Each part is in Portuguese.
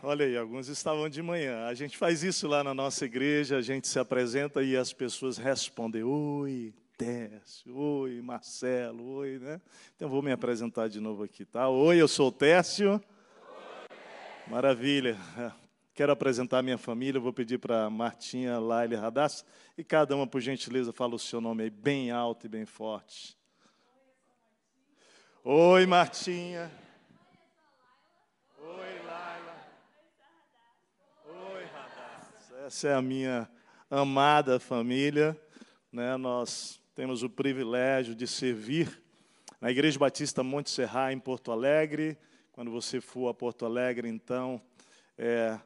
Olha aí, alguns estavam de manhã. A gente faz isso lá na nossa igreja, a gente se apresenta e as pessoas respondem: Oi, Técio, oi, Marcelo, oi, né? Então vou me apresentar de novo aqui, tá? Oi, eu sou o Técio. Maravilha. Quero apresentar a minha família, vou pedir para Martinha, Laila e Radassa, e cada uma, por gentileza, fala o seu nome aí bem alto e bem forte. Oi, Martinha. Essa é a minha amada família. Né? Nós temos o privilégio de servir na Igreja Batista Monte Serra, em Porto Alegre. Quando você for a Porto Alegre, então, é,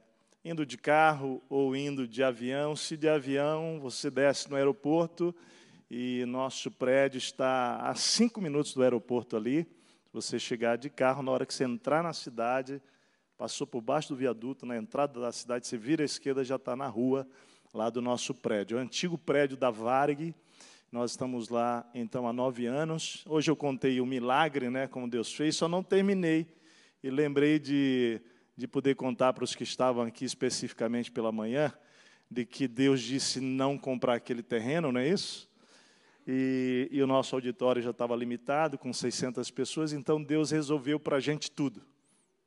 indo de carro ou indo de avião. Se de avião, você desce no aeroporto e nosso prédio está a cinco minutos do aeroporto ali. Se você chegar de carro, na hora que você entrar na cidade, passou por baixo do viaduto, na entrada da cidade, você vira à esquerda, já está na rua lá do nosso prédio. É o antigo prédio da Varg. Nós estamos lá, então, há nove anos. Hoje eu contei o milagre, né, como Deus fez, só não terminei. E lembrei de, de poder contar para os que estavam aqui especificamente pela manhã, de que Deus disse não comprar aquele terreno, não é isso? E, e o nosso auditório já estava limitado, com 600 pessoas, então Deus resolveu para a gente tudo.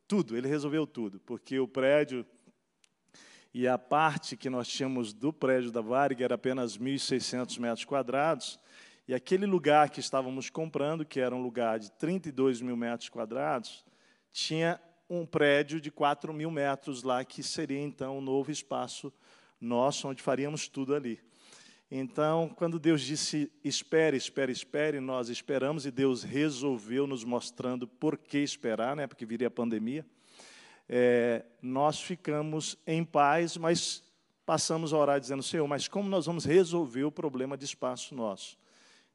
Tudo, ele resolveu tudo, porque o prédio e a parte que nós tínhamos do prédio da Varig era apenas 1.600 metros quadrados, e aquele lugar que estávamos comprando, que era um lugar de 32 mil metros quadrados, tinha um prédio de 4 mil metros lá, que seria então um novo espaço nosso, onde faríamos tudo ali. Então, quando Deus disse espere, espere, espere, nós esperamos e Deus resolveu nos mostrando por que esperar, né? Porque viria a pandemia. É, nós ficamos em paz, mas passamos a orar dizendo: Senhor, mas como nós vamos resolver o problema de espaço nosso?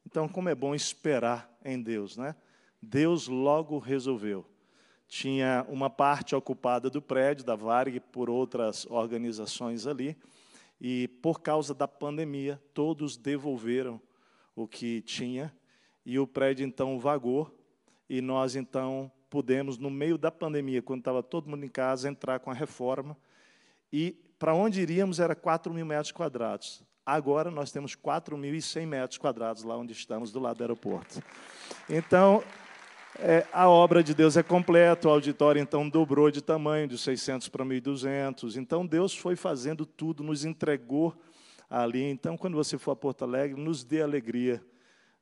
Então, como é bom esperar em Deus, né? Deus logo resolveu. Tinha uma parte ocupada do prédio da Varg por outras organizações ali e por causa da pandemia, todos devolveram o que tinha e o prédio então vagou e nós então pudemos no meio da pandemia, quando estava todo mundo em casa, entrar com a reforma e para onde iríamos era 4 mil metros quadrados. Agora nós temos 4.100 metros quadrados lá onde estamos, do lado do aeroporto. Então, é, a obra de Deus é completa, o auditório então dobrou de tamanho, de 600 para 1.200. Então Deus foi fazendo tudo, nos entregou ali. Então, quando você for a Porto Alegre, nos dê alegria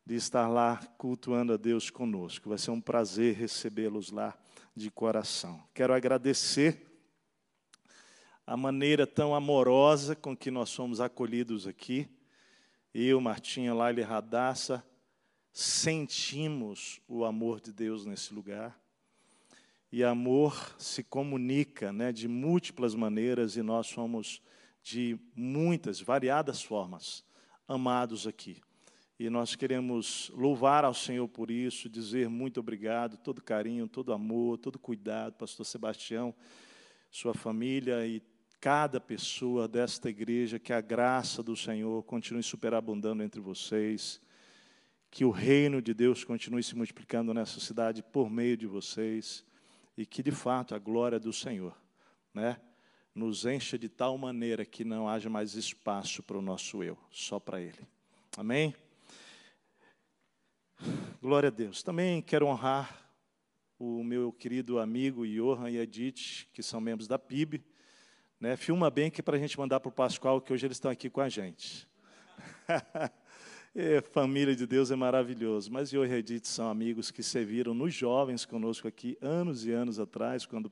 de estar lá cultuando a Deus conosco. Vai ser um prazer recebê-los lá de coração. Quero agradecer a maneira tão amorosa com que nós somos acolhidos aqui. Eu, Martinha, Laila e Radassa, sentimos o amor de Deus nesse lugar. E amor se comunica né, de múltiplas maneiras e nós somos de muitas, variadas formas amados aqui. E nós queremos louvar ao Senhor por isso, dizer muito obrigado, todo carinho, todo amor, todo cuidado, Pastor Sebastião, sua família e cada pessoa desta igreja, que a graça do Senhor continue superabundando entre vocês que o reino de Deus continue se multiplicando nessa cidade por meio de vocês e que de fato a glória do Senhor, né, nos encha de tal maneira que não haja mais espaço para o nosso eu, só para Ele. Amém? Glória a Deus. Também quero honrar o meu querido amigo Johan e Edith, que são membros da PIB. Né? Filma bem que para a gente mandar para o Pascoal, que hoje eles estão aqui com a gente. É, família de Deus é maravilhoso. Mas eu e Redite são amigos que serviram nos jovens conosco aqui anos e anos atrás, quando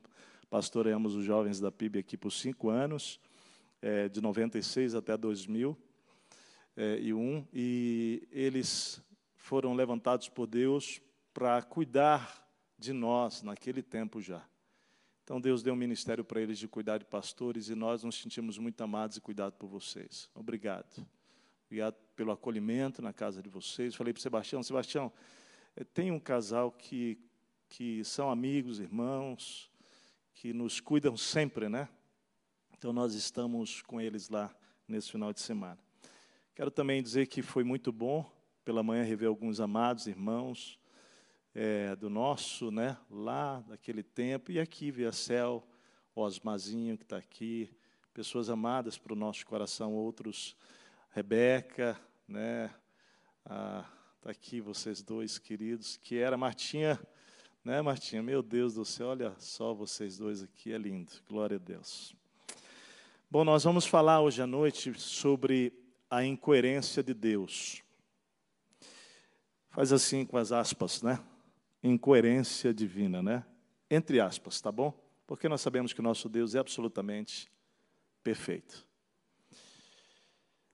pastoreamos os jovens da PIB aqui por cinco anos, é, de 96 até 2001. É, e eles foram levantados por Deus para cuidar de nós naquele tempo já. Então Deus deu um ministério para eles de cuidar de pastores e nós nos sentimos muito amados e cuidados por vocês. Obrigado. Obrigado pelo acolhimento na casa de vocês. Falei para Sebastião, Sebastião, eh, tem um casal que, que são amigos, irmãos, que nos cuidam sempre, né? Então nós estamos com eles lá nesse final de semana. Quero também dizer que foi muito bom pela manhã rever alguns amados irmãos é, do nosso, né? Lá daquele tempo e aqui via céu Osmazinho, que está aqui, pessoas amadas para o nosso coração, outros, Rebeca, né? Ah, aqui vocês dois queridos, que era Martinha, né, Martinha? Meu Deus do céu, olha só vocês dois aqui, é lindo, glória a Deus. Bom, nós vamos falar hoje à noite sobre a incoerência de Deus. Faz assim com as aspas, né? Incoerência divina, né? Entre aspas, tá bom? Porque nós sabemos que nosso Deus é absolutamente perfeito.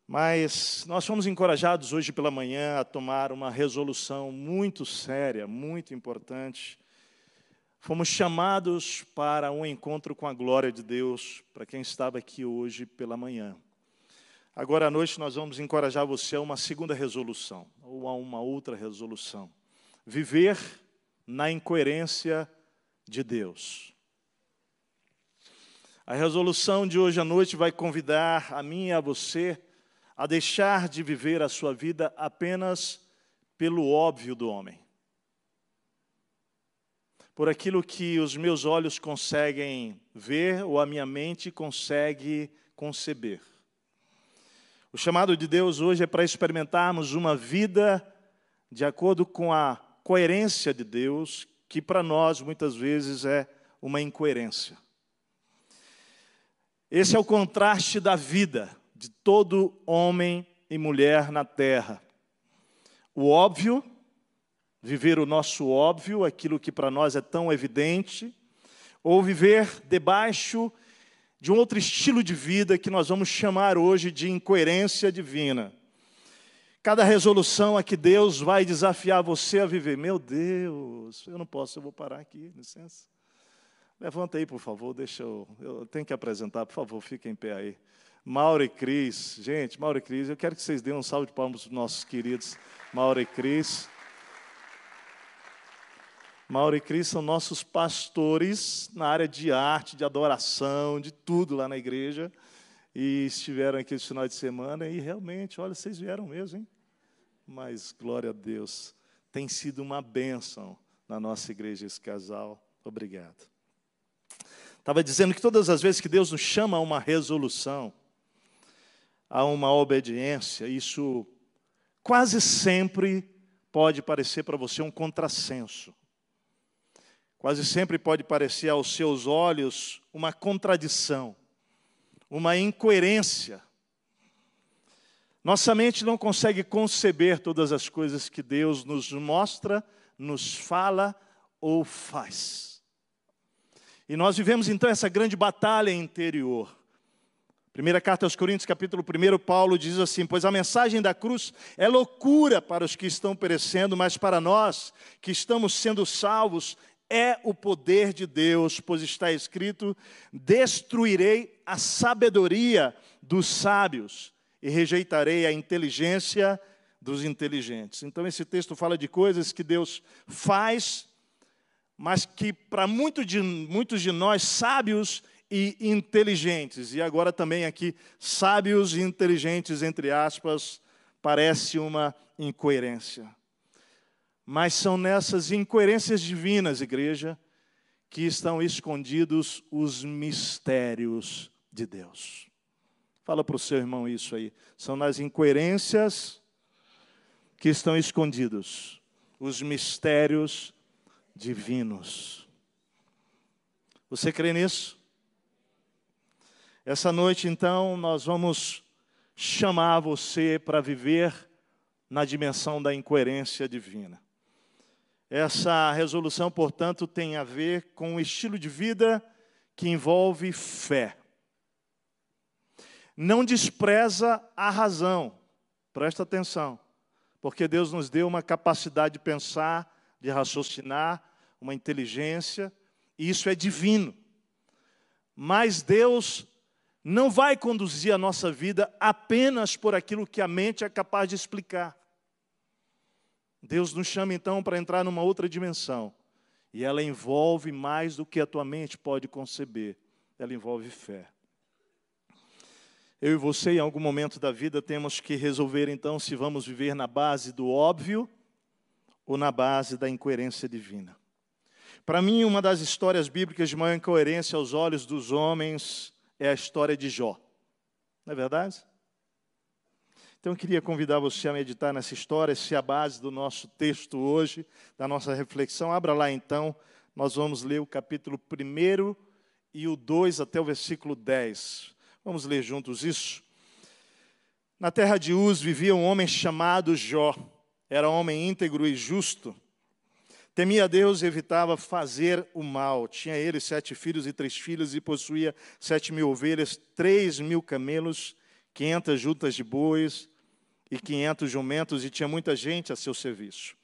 Mas nós fomos encorajados hoje pela manhã a tomar uma resolução muito séria, muito importante. Fomos chamados para um encontro com a glória de Deus, para quem estava aqui hoje pela manhã. Agora à noite nós vamos encorajar você a uma segunda resolução, ou a uma outra resolução. Viver na incoerência de Deus. A resolução de hoje à noite vai convidar a mim e a você a deixar de viver a sua vida apenas pelo óbvio do homem. Por aquilo que os meus olhos conseguem ver ou a minha mente consegue conceber. O chamado de Deus hoje é para experimentarmos uma vida de acordo com a coerência de Deus, que para nós muitas vezes é uma incoerência. Esse é o contraste da vida de todo homem e mulher na terra. O óbvio, viver o nosso óbvio, aquilo que para nós é tão evidente, ou viver debaixo de um outro estilo de vida que nós vamos chamar hoje de incoerência divina. Cada resolução a que Deus vai desafiar você a viver. Meu Deus, eu não posso, eu vou parar aqui, licença. Levanta aí, por favor, deixa eu. Eu tenho que apresentar, por favor, fiquem em pé aí. Mauro e Cris. Gente, Mauro e Cris, eu quero que vocês dêem um salve de palmas para os nossos queridos Mauro e Cris. Mauro e Cris são nossos pastores na área de arte, de adoração, de tudo lá na igreja. E estiveram aqui esse final de semana e realmente, olha, vocês vieram mesmo, hein? Mas, glória a Deus, tem sido uma bênção na nossa igreja esse casal. Obrigado. Estava dizendo que todas as vezes que Deus nos chama a uma resolução, a uma obediência, isso quase sempre pode parecer para você um contrassenso. Quase sempre pode parecer aos seus olhos uma contradição, uma incoerência. Nossa mente não consegue conceber todas as coisas que Deus nos mostra, nos fala ou faz. E nós vivemos então essa grande batalha interior. Primeira carta aos Coríntios, capítulo 1, Paulo diz assim: Pois a mensagem da cruz é loucura para os que estão perecendo, mas para nós que estamos sendo salvos é o poder de Deus, pois está escrito: destruirei a sabedoria dos sábios e rejeitarei a inteligência dos inteligentes. Então, esse texto fala de coisas que Deus faz, mas que para muito de, muitos de nós, sábios e inteligentes, e agora também aqui, sábios e inteligentes, entre aspas, parece uma incoerência. Mas são nessas incoerências divinas, igreja, que estão escondidos os mistérios de Deus. Fala para o seu irmão isso aí. São nas incoerências que estão escondidos os mistérios divinos. Você crê nisso? Essa noite, então, nós vamos chamar você para viver na dimensão da incoerência divina. Essa resolução, portanto, tem a ver com um estilo de vida que envolve fé. Não despreza a razão, presta atenção, porque Deus nos deu uma capacidade de pensar, de raciocinar, uma inteligência, e isso é divino. Mas Deus não vai conduzir a nossa vida apenas por aquilo que a mente é capaz de explicar. Deus nos chama então para entrar numa outra dimensão. E ela envolve mais do que a tua mente pode conceber. Ela envolve fé. Eu e você, em algum momento da vida, temos que resolver então se vamos viver na base do óbvio ou na base da incoerência divina. Para mim, uma das histórias bíblicas de maior incoerência aos olhos dos homens é a história de Jó. Não é verdade? Então eu queria convidar você a meditar nessa história, essa é a base do nosso texto hoje, da nossa reflexão. Abra lá então, nós vamos ler o capítulo 1 e o 2 até o versículo 10. Vamos ler juntos isso? Na terra de Uz vivia um homem chamado Jó. Era homem íntegro e justo Temia Deus e evitava fazer o mal. Tinha ele sete filhos e três filhas e possuía sete mil ovelhas, três mil camelos, quinhentas juntas de bois e quinhentos jumentos, e tinha muita gente a seu serviço.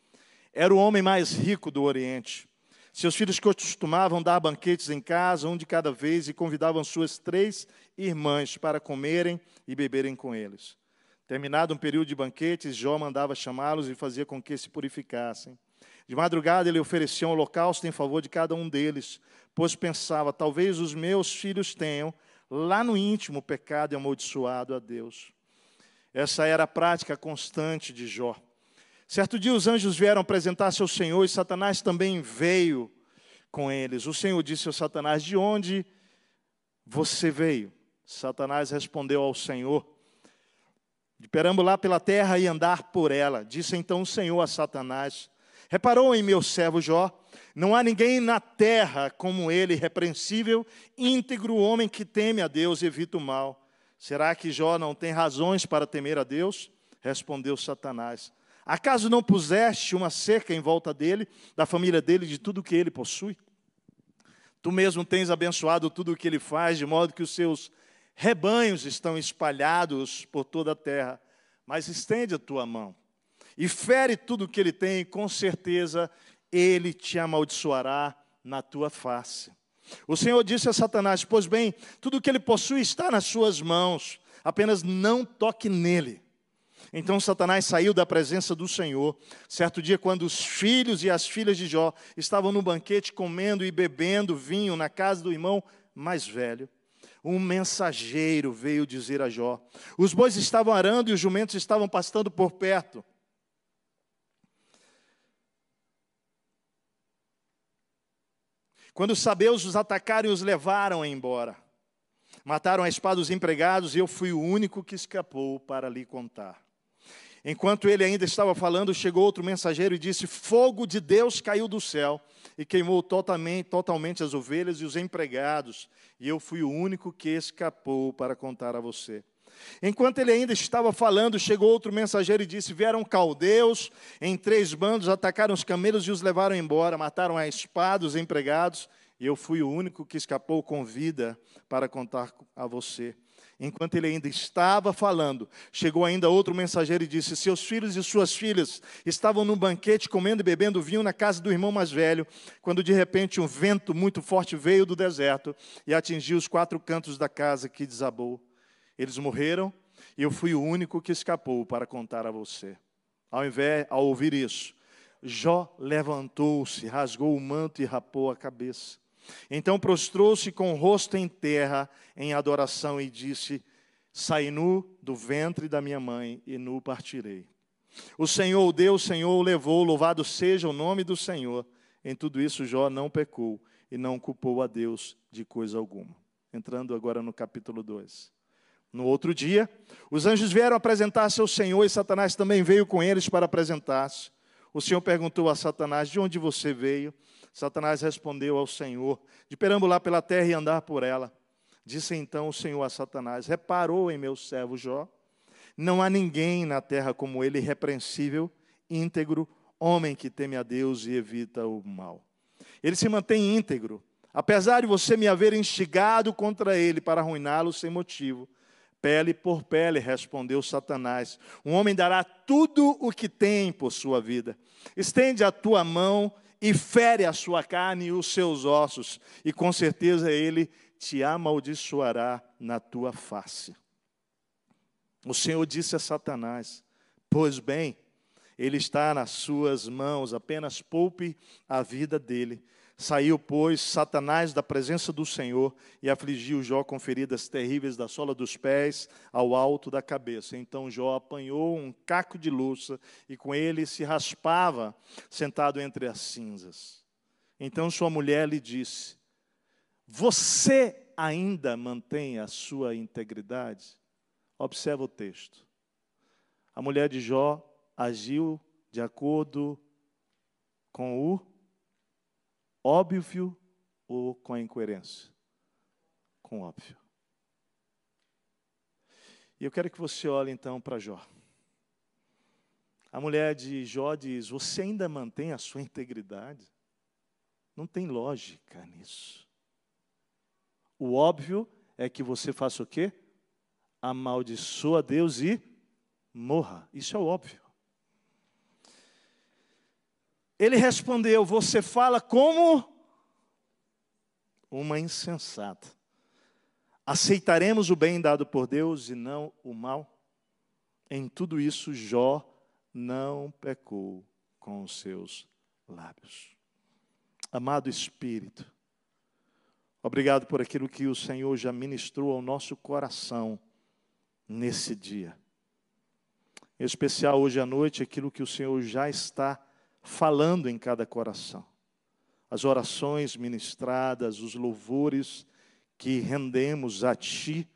Era o homem mais rico do Oriente. Seus filhos costumavam dar banquetes em casa, um de cada vez, e convidavam suas três irmãs para comerem e beberem com eles. Terminado um período de banquetes, Jó mandava chamá-los e fazia com que se purificassem. De madrugada ele oferecia um holocausto em favor de cada um deles, pois pensava: talvez os meus filhos tenham, lá no íntimo, pecado e amaldiçoado a Deus. Essa era a prática constante de Jó. Certo dia os anjos vieram apresentar-se ao Senhor e Satanás também veio com eles. O Senhor disse ao Satanás: De onde você veio? Satanás respondeu ao Senhor: De perambular pela terra e andar por ela. Disse então o Senhor a Satanás: Reparou em meu servo Jó? Não há ninguém na terra como ele, repreensível, íntegro, homem que teme a Deus e evita o mal. Será que Jó não tem razões para temer a Deus? Respondeu Satanás. Acaso não puseste uma cerca em volta dele, da família dele, de tudo que ele possui? Tu mesmo tens abençoado tudo o que ele faz, de modo que os seus rebanhos estão espalhados por toda a terra. Mas estende a tua mão e fere tudo o que ele tem, com certeza ele te amaldiçoará na tua face. O Senhor disse a Satanás: Pois bem, tudo o que ele possui está nas suas mãos, apenas não toque nele. Então Satanás saiu da presença do Senhor. Certo dia, quando os filhos e as filhas de Jó estavam no banquete comendo e bebendo vinho na casa do irmão mais velho, um mensageiro veio dizer a Jó: Os bois estavam arando e os jumentos estavam pastando por perto. Quando os sabeus os atacaram e os levaram embora. Mataram a espada os empregados e eu fui o único que escapou para lhe contar. Enquanto ele ainda estava falando, chegou outro mensageiro e disse: Fogo de Deus caiu do céu e queimou totalmente, totalmente as ovelhas e os empregados, e eu fui o único que escapou para contar a você. Enquanto ele ainda estava falando, chegou outro mensageiro e disse: Vieram caldeus em três bandos, atacaram os camelos e os levaram embora, mataram a espada os empregados, e eu fui o único que escapou com vida para contar a você. Enquanto ele ainda estava falando, chegou ainda outro mensageiro e disse: Seus filhos e suas filhas estavam no banquete comendo e bebendo vinho na casa do irmão mais velho, quando de repente um vento muito forte veio do deserto e atingiu os quatro cantos da casa que desabou. Eles morreram e eu fui o único que escapou para contar a você. Ao invés, ao ouvir isso, Jó levantou-se, rasgou o manto e rapou a cabeça. Então prostrou-se com o rosto em terra em adoração e disse: Saí nu do ventre da minha mãe e nu partirei. O Senhor, o Deus, Senhor, o levou, louvado seja o nome do Senhor. Em tudo isso, Jó não pecou e não culpou a Deus de coisa alguma. Entrando agora no capítulo 2. No outro dia, os anjos vieram apresentar-se ao Senhor e Satanás também veio com eles para apresentar-se. O Senhor perguntou a Satanás: De onde você veio? Satanás respondeu ao Senhor: De perambular pela terra e andar por ela. Disse então o Senhor a Satanás: Reparou em meu servo Jó? Não há ninguém na terra como ele, irrepreensível, íntegro, homem que teme a Deus e evita o mal. Ele se mantém íntegro, apesar de você me haver instigado contra ele para arruiná-lo sem motivo. Pele por pele, respondeu Satanás. Um homem dará tudo o que tem por sua vida. Estende a tua mão e fere a sua carne e os seus ossos, e com certeza ele te amaldiçoará na tua face. O Senhor disse a Satanás: Pois bem, ele está nas suas mãos, apenas poupe a vida dele. Saiu, pois, Satanás da presença do Senhor e afligiu Jó com feridas terríveis da sola dos pés ao alto da cabeça. Então Jó apanhou um caco de louça e com ele se raspava, sentado entre as cinzas. Então sua mulher lhe disse: Você ainda mantém a sua integridade? Observa o texto. A mulher de Jó agiu de acordo com o óbvio ou com a incoerência? Com óbvio. E eu quero que você olhe então para Jó. A mulher de Jó diz: Você ainda mantém a sua integridade? Não tem lógica nisso. O óbvio é que você faça o quê? Amaldiçoa Deus e morra. Isso é óbvio. Ele respondeu: Você fala como uma insensata. Aceitaremos o bem dado por Deus e não o mal? Em tudo isso, Jó não pecou com os seus lábios. Amado Espírito, obrigado por aquilo que o Senhor já ministrou ao nosso coração nesse dia. Em especial hoje à noite, aquilo que o Senhor já está falando em cada coração. As orações ministradas, os louvores que rendemos a Ti,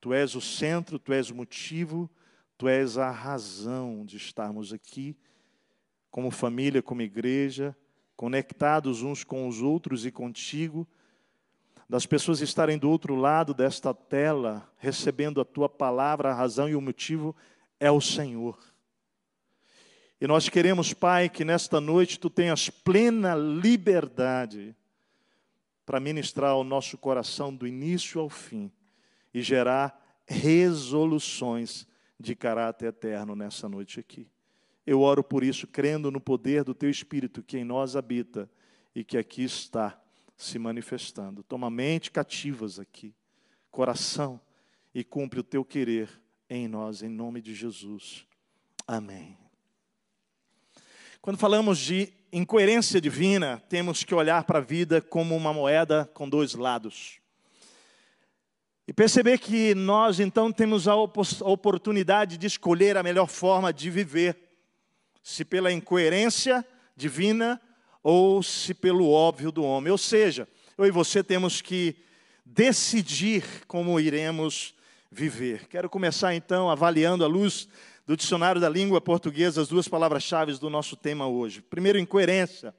Tu és o centro, Tu és o motivo, Tu és a razão de estarmos aqui, como família, como igreja, conectados uns com os outros e contigo, das pessoas estarem do outro lado desta tela, recebendo a Tua palavra, a razão e o motivo é o Senhor. E nós queremos, Pai, que nesta noite tu tenhas plena liberdade para ministrar ao nosso coração do início ao fim e gerar resoluções de caráter eterno nessa noite aqui. Eu oro por isso, crendo no poder do teu Espírito que em nós habita e que aqui está se manifestando. Toma mente cativas aqui, coração, e cumpre o teu querer em nós, em nome de Jesus. Amém. Quando falamos de incoerência divina, temos que olhar para a vida como uma moeda com dois lados. E perceber que nós então temos a oportunidade de escolher a melhor forma de viver, se pela incoerência divina ou se pelo óbvio do homem. Ou seja, eu e você temos que decidir como iremos viver. Quero começar então avaliando a luz do dicionário da língua portuguesa as duas palavras-chave do nosso tema hoje. Primeiro, incoerência.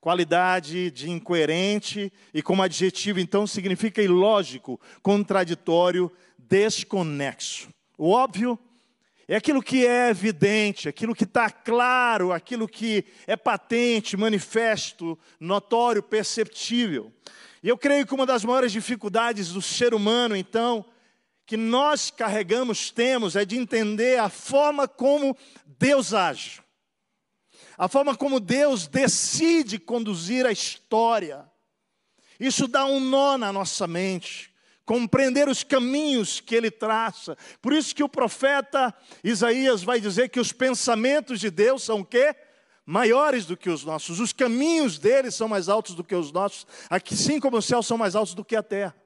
Qualidade de incoerente e como adjetivo, então, significa ilógico, contraditório, desconexo. O óbvio é aquilo que é evidente, aquilo que está claro, aquilo que é patente, manifesto, notório, perceptível. E eu creio que uma das maiores dificuldades do ser humano, então, que nós carregamos, temos, é de entender a forma como Deus age, a forma como Deus decide conduzir a história. Isso dá um nó na nossa mente, compreender os caminhos que ele traça. Por isso que o profeta Isaías vai dizer que os pensamentos de Deus são o quê? Maiores do que os nossos. Os caminhos dele são mais altos do que os nossos, assim como os céus são mais altos do que a terra.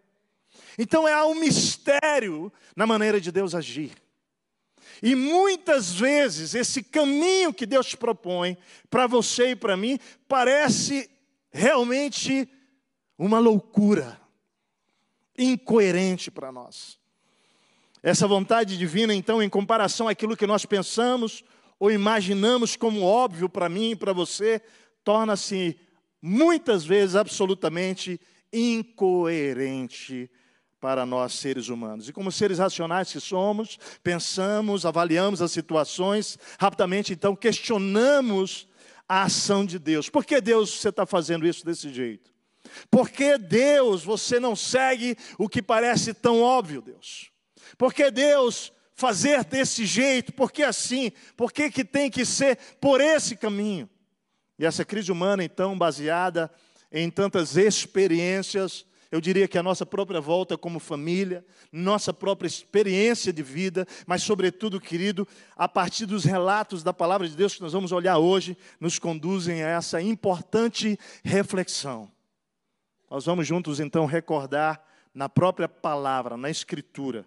Então há um mistério na maneira de Deus agir. E muitas vezes esse caminho que Deus propõe para você e para mim parece realmente uma loucura, incoerente para nós. Essa vontade divina, então, em comparação àquilo que nós pensamos ou imaginamos como óbvio para mim e para você, torna-se muitas vezes absolutamente incoerente para nós seres humanos. E como seres racionais que somos, pensamos, avaliamos as situações, rapidamente então questionamos a ação de Deus. Por que Deus você está fazendo isso desse jeito? Por que Deus você não segue o que parece tão óbvio, Deus? Por que Deus fazer desse jeito? Por que assim? Por que, que tem que ser por esse caminho? E essa crise humana, então, baseada em tantas experiências, eu diria que a nossa própria volta como família, nossa própria experiência de vida, mas, sobretudo, querido, a partir dos relatos da palavra de Deus que nós vamos olhar hoje, nos conduzem a essa importante reflexão. Nós vamos juntos, então, recordar na própria palavra, na Escritura,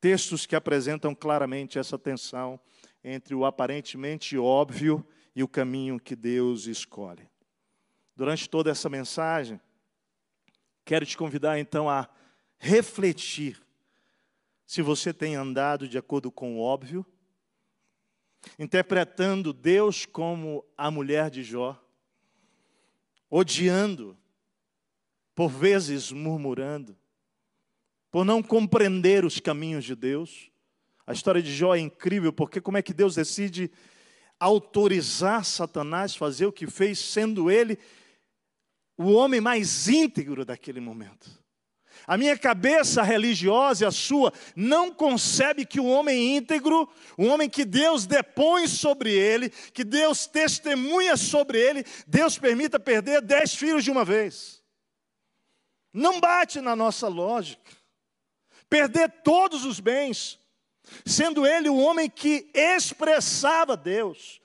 textos que apresentam claramente essa tensão entre o aparentemente óbvio e o caminho que Deus escolhe. durante toda essa mensagem, quero te convidar então a refletir se você tem andado de acordo com o óbvio, interpretando Deus como a mulher de Jó, odiando, por vezes murmurando, por não compreender os caminhos de Deus. A história de Jó é incrível, porque como é que Deus decide autorizar Satanás fazer o que fez, sendo ele o homem mais íntegro daquele momento. A minha cabeça religiosa e a sua não concebe que o homem íntegro, o homem que Deus depõe sobre ele, que Deus testemunha sobre ele, Deus permita perder dez filhos de uma vez. Não bate na nossa lógica. Perder todos os bens, sendo ele o homem que expressava Deus,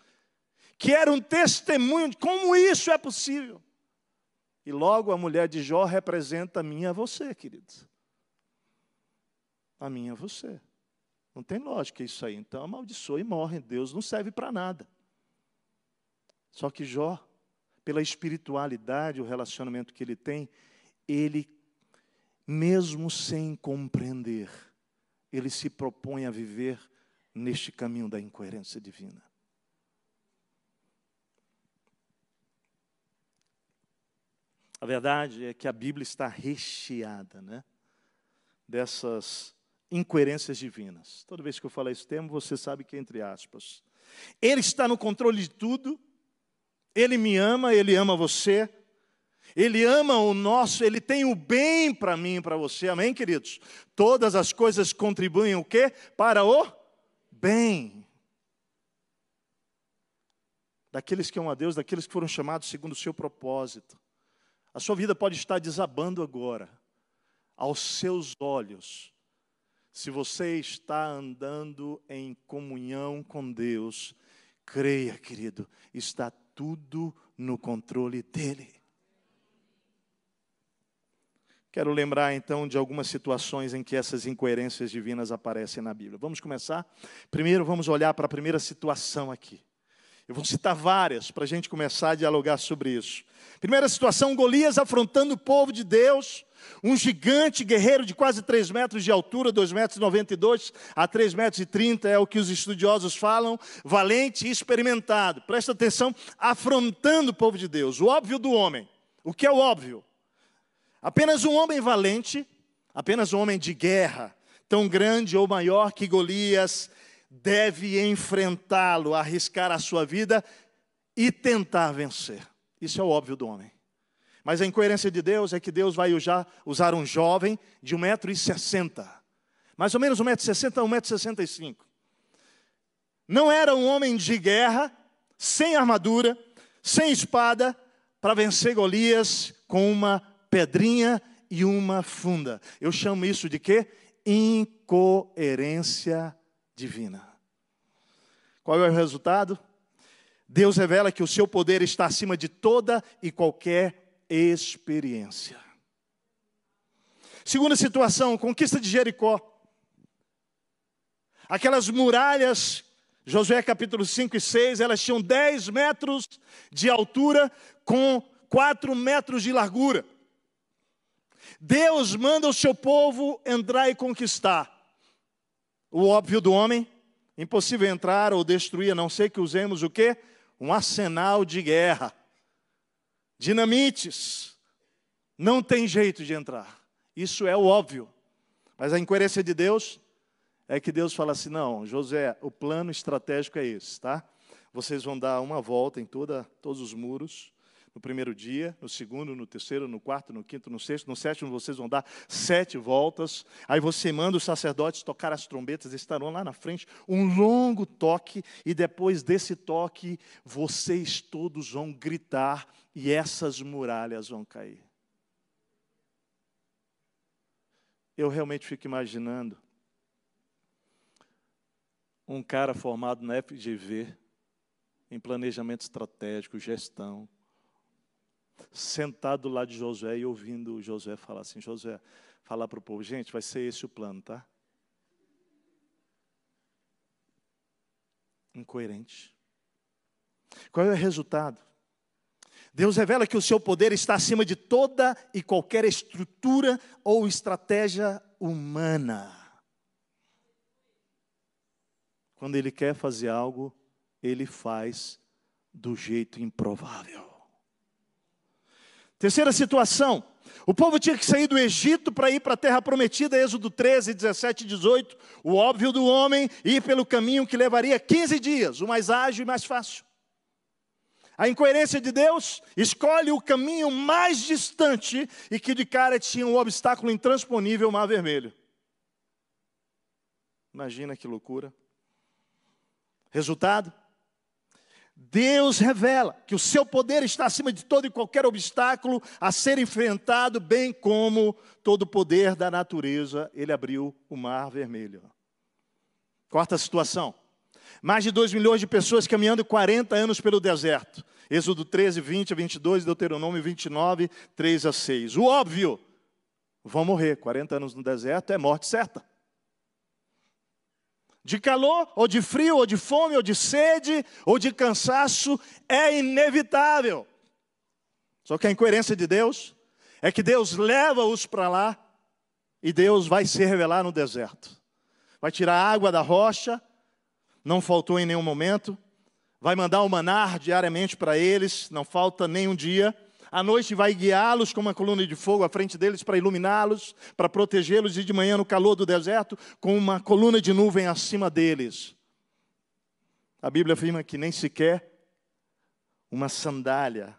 que era um testemunho como isso é possível. E logo a mulher de Jó representa a e a você, queridos. A e a você. Não tem lógica isso aí. Então amaldiçoa e morre. Deus não serve para nada. Só que Jó, pela espiritualidade, o relacionamento que ele tem, ele, mesmo sem compreender, ele se propõe a viver neste caminho da incoerência divina. A verdade é que a Bíblia está recheada né, dessas incoerências divinas. Toda vez que eu falo esse termo, você sabe que é entre aspas. Ele está no controle de tudo, ele me ama, ele ama você, ele ama o nosso, ele tem o bem para mim e para você, amém, queridos? Todas as coisas contribuem o quê? Para o bem. Daqueles que amam a Deus, daqueles que foram chamados segundo o seu propósito. A sua vida pode estar desabando agora, aos seus olhos. Se você está andando em comunhão com Deus, creia, querido, está tudo no controle dEle. Quero lembrar então de algumas situações em que essas incoerências divinas aparecem na Bíblia. Vamos começar? Primeiro, vamos olhar para a primeira situação aqui. Eu vou citar várias para a gente começar a dialogar sobre isso. Primeira situação: Golias afrontando o povo de Deus, um gigante guerreiro de quase 3 metros de altura, 2 metros e 92 a 3 metros e 30 é o que os estudiosos falam, valente e experimentado. Presta atenção, afrontando o povo de Deus, o óbvio do homem. O que é o óbvio? Apenas um homem valente, apenas um homem de guerra, tão grande ou maior que Golias, deve enfrentá-lo, arriscar a sua vida e tentar vencer. Isso é o óbvio do homem. Mas a incoerência de Deus é que Deus vai usar um jovem de 1,60m. Mais ou menos 1,60m a 1,65m. Não era um homem de guerra, sem armadura, sem espada, para vencer Golias com uma pedrinha e uma funda. Eu chamo isso de quê? Incoerência divina. Qual é o resultado? Deus revela que o seu poder está acima de toda e qualquer experiência. Segunda situação, conquista de Jericó. Aquelas muralhas, Josué capítulo 5 e 6, elas tinham 10 metros de altura com 4 metros de largura. Deus manda o seu povo entrar e conquistar. O óbvio do homem, impossível entrar ou destruir, a não ser que usemos o quê? Um arsenal de guerra. Dinamites. Não tem jeito de entrar. Isso é o óbvio. Mas a incoerência de Deus é que Deus fala assim: não, José, o plano estratégico é esse, tá? Vocês vão dar uma volta em toda, todos os muros, no primeiro dia, no segundo, no terceiro, no quarto, no quinto, no sexto, no sétimo vocês vão dar sete voltas. Aí você manda os sacerdotes tocar as trombetas, estarão lá na frente, um longo toque, e depois desse toque, vocês todos vão gritar e essas muralhas vão cair. Eu realmente fico imaginando um cara formado na FGV, em planejamento estratégico, gestão, sentado lá de Josué e ouvindo Josué falar assim: Josué, falar para o povo, gente, vai ser esse o plano, tá? Incoerente. Qual é o resultado? Deus revela que o seu poder está acima de toda e qualquer estrutura ou estratégia humana. Quando Ele quer fazer algo, Ele faz do jeito improvável. Terceira situação, o povo tinha que sair do Egito para ir para a terra prometida, Êxodo 13, 17 e 18. O óbvio do homem ir pelo caminho que levaria 15 dias, o mais ágil e mais fácil. A incoerência de Deus escolhe o caminho mais distante e que de cara tinha um obstáculo intransponível, o Mar Vermelho. Imagina que loucura. Resultado? Deus revela que o seu poder está acima de todo e qualquer obstáculo a ser enfrentado, bem como todo o poder da natureza. Ele abriu o mar vermelho. Quarta situação. Mais de 2 milhões de pessoas caminhando 40 anos pelo deserto. Êxodo 13, 20 a 22, Deuteronômio 29, 3 a 6. O óbvio, vão morrer. 40 anos no deserto é morte certa de calor, ou de frio, ou de fome, ou de sede, ou de cansaço, é inevitável. Só que a incoerência de Deus é que Deus leva-os para lá e Deus vai se revelar no deserto. Vai tirar a água da rocha, não faltou em nenhum momento, vai mandar o manar diariamente para eles, não falta nenhum dia à noite vai guiá-los com uma coluna de fogo à frente deles para iluminá-los, para protegê-los, e de manhã, no calor do deserto, com uma coluna de nuvem acima deles. A Bíblia afirma que nem sequer uma sandália,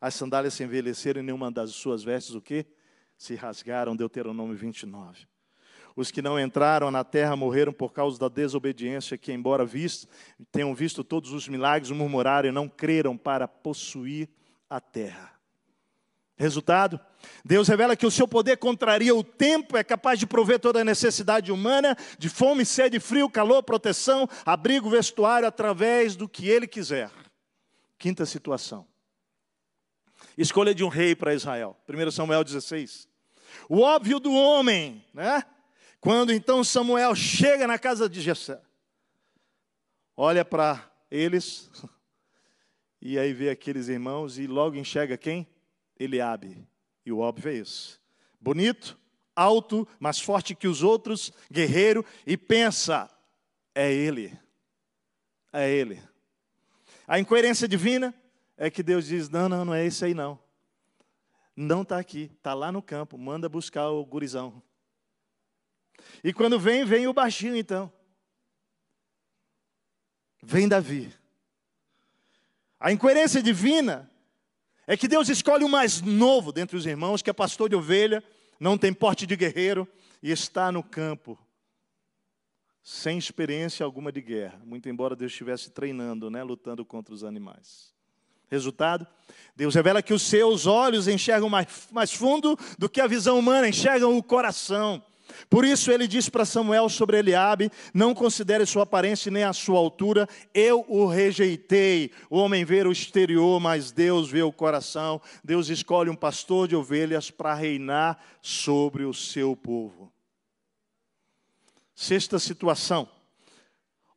as sandálias se envelheceram e nenhuma das suas vestes, o que? Se rasgaram, Deuteronômio 29. Os que não entraram na terra morreram por causa da desobediência, que, embora visto, tenham visto todos os milagres, murmuraram e não creram para possuir a terra. Resultado? Deus revela que o seu poder contraria o tempo, é capaz de prover toda a necessidade humana, de fome, sede, frio, calor, proteção, abrigo, vestuário, através do que ele quiser. Quinta situação. Escolha de um rei para Israel. 1 Samuel 16. O óbvio do homem, né? Quando então Samuel chega na casa de Jessé, olha para eles, e aí vê aqueles irmãos e logo enxerga quem? Eliabe. E o óbvio é isso. Bonito, alto, mais forte que os outros, guerreiro, e pensa, é ele. É ele. A incoerência divina é que Deus diz: não, não, não é esse aí não. Não está aqui, está lá no campo, manda buscar o gurizão. E quando vem, vem o baixinho então. Vem Davi. A incoerência divina é que Deus escolhe o mais novo dentre os irmãos, que é pastor de ovelha, não tem porte de guerreiro e está no campo, sem experiência alguma de guerra, muito embora Deus estivesse treinando, né, lutando contra os animais. Resultado? Deus revela que os seus olhos enxergam mais, mais fundo do que a visão humana, enxergam o coração. Por isso ele disse para Samuel sobre Eliabe: Não considere sua aparência nem a sua altura, eu o rejeitei. O homem vê o exterior, mas Deus vê o coração. Deus escolhe um pastor de ovelhas para reinar sobre o seu povo. Sexta situação.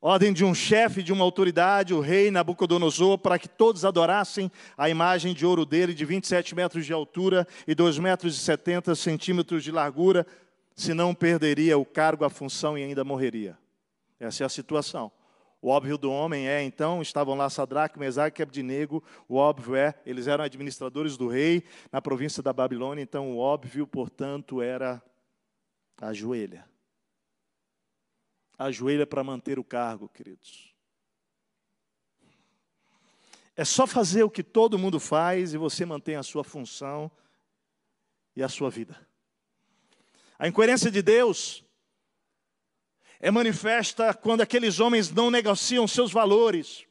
Ordem de um chefe, de uma autoridade, o rei Nabucodonosor, para que todos adorassem a imagem de ouro dele, de 27 metros de altura e 2 metros e 70 centímetros de largura, senão perderia o cargo, a função e ainda morreria. Essa é a situação. O óbvio do homem é, então, estavam lá Sadraque, Mesaque e Abdinego. O óbvio é, eles eram administradores do rei na província da Babilônia. Então, o óbvio, portanto, era a joelha. A joelha para manter o cargo, queridos. É só fazer o que todo mundo faz e você mantém a sua função e a sua vida. A incoerência de Deus é manifesta quando aqueles homens não negociam seus valores,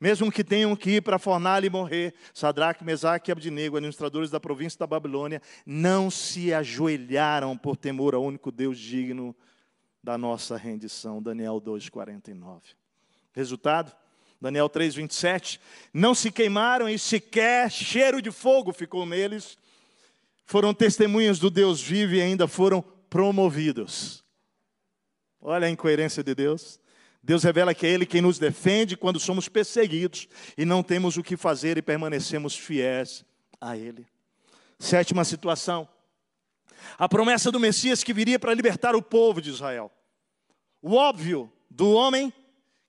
mesmo que tenham que ir para a fornalha e morrer. Sadraque, Mesaque e Abdinego, administradores da província da Babilônia, não se ajoelharam por temor ao único Deus digno da nossa rendição. Daniel 2,49. Resultado? Daniel 3,27. Não se queimaram e sequer cheiro de fogo ficou neles foram testemunhas do Deus vivo e ainda foram promovidos. Olha a incoerência de Deus. Deus revela que é Ele quem nos defende quando somos perseguidos e não temos o que fazer e permanecemos fiéis a Ele. Sétima situação. A promessa do Messias que viria para libertar o povo de Israel. O óbvio do homem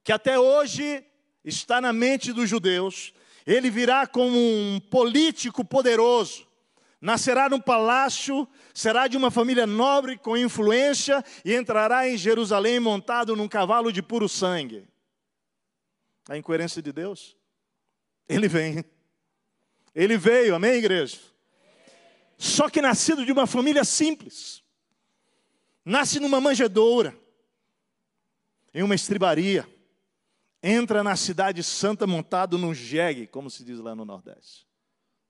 que até hoje está na mente dos judeus, ele virá como um político poderoso, nascerá num palácio, será de uma família nobre com influência e entrará em Jerusalém montado num cavalo de puro sangue. A incoerência de Deus? Ele vem. Ele veio, amém, igreja? Só que nascido de uma família simples. Nasce numa manjedoura, em uma estribaria. Entra na cidade santa montado num jegue, como se diz lá no Nordeste,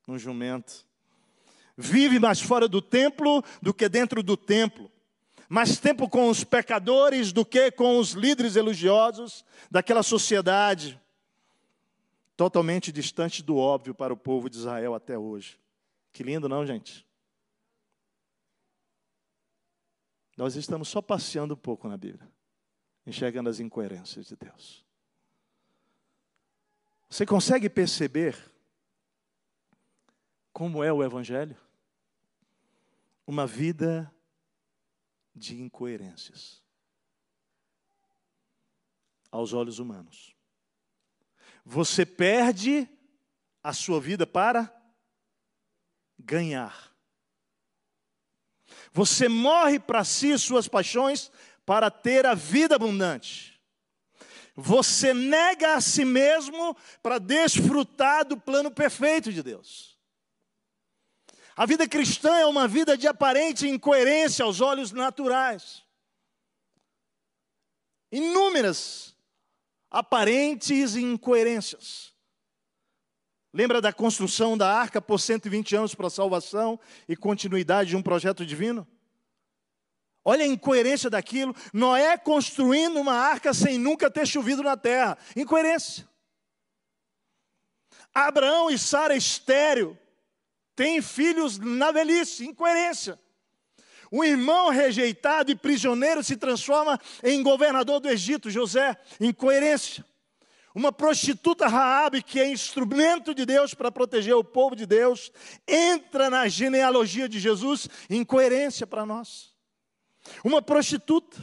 num jumento vive mais fora do templo do que dentro do templo, mais tempo com os pecadores do que com os líderes religiosos daquela sociedade, totalmente distante do óbvio para o povo de Israel até hoje. Que lindo, não, gente? Nós estamos só passeando um pouco na Bíblia, enxergando as incoerências de Deus. Você consegue perceber como é o Evangelho? Uma vida de incoerências aos olhos humanos. Você perde a sua vida para ganhar. Você morre para si suas paixões para ter a vida abundante. Você nega a si mesmo para desfrutar do plano perfeito de Deus. A vida cristã é uma vida de aparente incoerência aos olhos naturais. Inúmeras aparentes incoerências. Lembra da construção da arca por 120 anos para a salvação e continuidade de um projeto divino? Olha a incoerência daquilo. Noé construindo uma arca sem nunca ter chovido na terra. Incoerência. Abraão e Sara estéreo, tem filhos na velhice, incoerência. Um irmão rejeitado e prisioneiro se transforma em governador do Egito, José, incoerência. Uma prostituta Raabe, que é instrumento de Deus para proteger o povo de Deus, entra na genealogia de Jesus, incoerência para nós. Uma prostituta.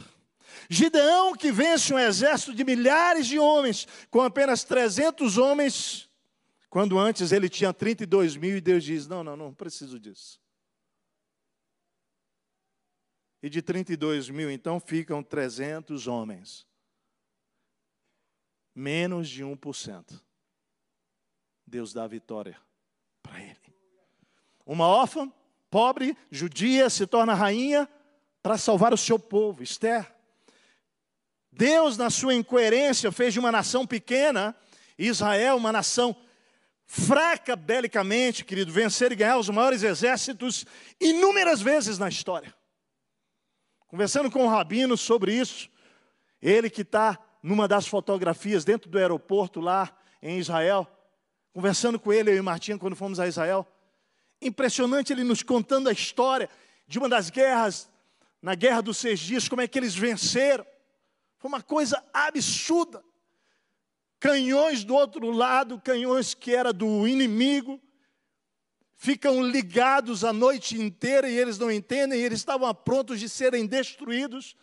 Gideão, que vence um exército de milhares de homens, com apenas 300 homens quando antes ele tinha 32 mil e Deus diz: Não, não, não preciso disso. E de 32 mil, então ficam 300 homens. Menos de 1%. Deus dá vitória para ele. Uma órfã, pobre, judia, se torna rainha para salvar o seu povo. Esther. Deus, na sua incoerência, fez de uma nação pequena, Israel, uma nação fraca belicamente, querido, vencer e ganhar os maiores exércitos inúmeras vezes na história. Conversando com o rabino sobre isso, ele que está numa das fotografias dentro do aeroporto lá em Israel, conversando com ele, eu e Martinha, quando fomos a Israel, impressionante ele nos contando a história de uma das guerras, na Guerra dos Seis Dias, como é que eles venceram. Foi uma coisa absurda canhões do outro lado, canhões que era do inimigo, ficam ligados a noite inteira e eles não entendem, e eles estavam prontos de serem destruídos.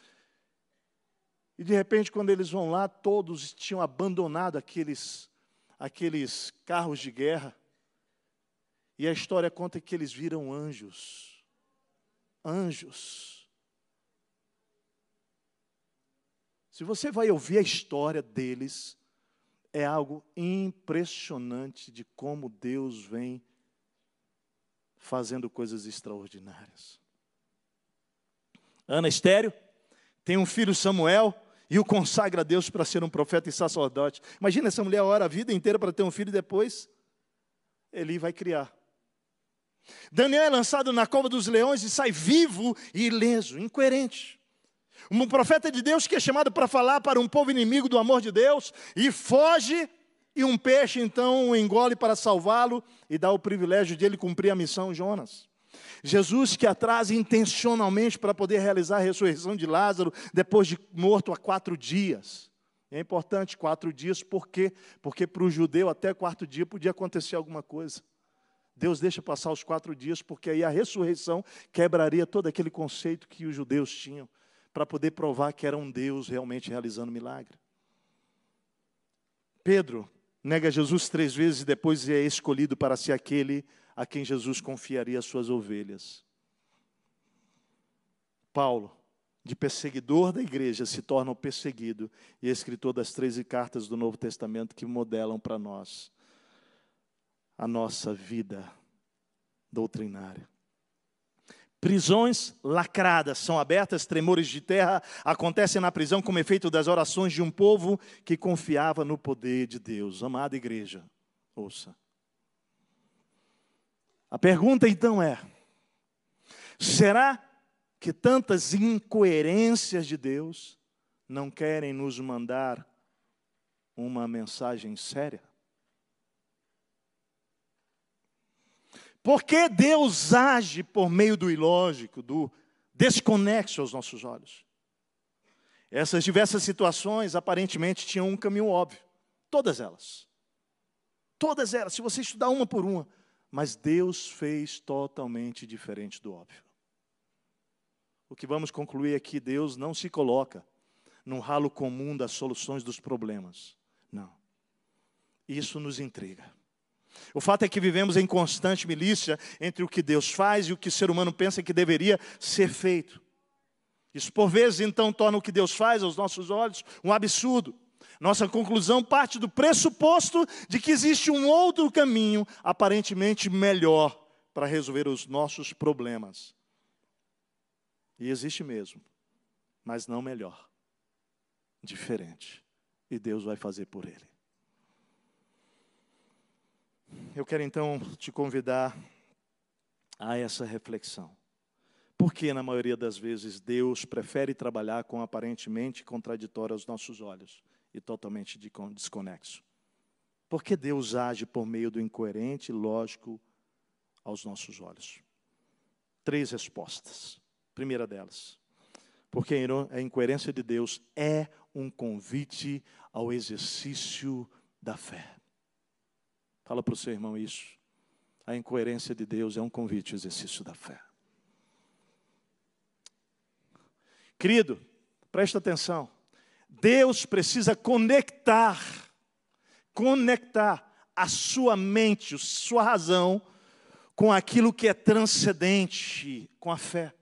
E de repente, quando eles vão lá, todos tinham abandonado aqueles, aqueles carros de guerra. E a história conta que eles viram anjos. Anjos. Se você vai ouvir a história deles, é algo impressionante de como Deus vem fazendo coisas extraordinárias. Ana estéreo tem um filho Samuel e o consagra a Deus para ser um profeta e sacerdote. Imagina essa mulher ora a vida inteira para ter um filho e depois ele vai criar. Daniel é lançado na cova dos leões e sai vivo e ileso, incoerente. Um profeta de Deus que é chamado para falar para um povo inimigo do amor de Deus e foge, e um peixe então o engole para salvá-lo e dá o privilégio de ele cumprir a missão, Jonas. Jesus que atrasa intencionalmente para poder realizar a ressurreição de Lázaro depois de morto há quatro dias. É importante quatro dias, por quê? Porque para o judeu até quarto dia podia acontecer alguma coisa. Deus deixa passar os quatro dias, porque aí a ressurreição quebraria todo aquele conceito que os judeus tinham, para poder provar que era um Deus realmente realizando milagre. Pedro nega Jesus três vezes e depois é escolhido para ser aquele a quem Jesus confiaria as suas ovelhas. Paulo, de perseguidor da igreja, se torna o perseguido e é escritor das treze cartas do Novo Testamento que modelam para nós a nossa vida doutrinária. Prisões lacradas são abertas, tremores de terra acontecem na prisão como efeito das orações de um povo que confiava no poder de Deus. Amada igreja, ouça. A pergunta então é: será que tantas incoerências de Deus não querem nos mandar uma mensagem séria? Porque Deus age por meio do ilógico, do desconexo aos nossos olhos. Essas diversas situações aparentemente tinham um caminho óbvio, todas elas. Todas elas, se você estudar uma por uma, mas Deus fez totalmente diferente do óbvio. O que vamos concluir é que Deus não se coloca no ralo comum das soluções dos problemas. Não. Isso nos intriga. O fato é que vivemos em constante milícia entre o que Deus faz e o que o ser humano pensa que deveria ser feito. Isso, por vezes, então, torna o que Deus faz aos nossos olhos um absurdo. Nossa conclusão parte do pressuposto de que existe um outro caminho aparentemente melhor para resolver os nossos problemas. E existe mesmo, mas não melhor, diferente. E Deus vai fazer por ele. Eu quero então te convidar a essa reflexão. Por que, na maioria das vezes, Deus prefere trabalhar com aparentemente contraditório aos nossos olhos e totalmente desconexo? Por que Deus age por meio do incoerente e lógico aos nossos olhos? Três respostas. Primeira delas, porque a incoerência de Deus é um convite ao exercício da fé. Fala para o seu irmão isso. A incoerência de Deus é um convite ao exercício da fé. Querido, presta atenção. Deus precisa conectar, conectar a sua mente, a sua razão, com aquilo que é transcendente, com a fé.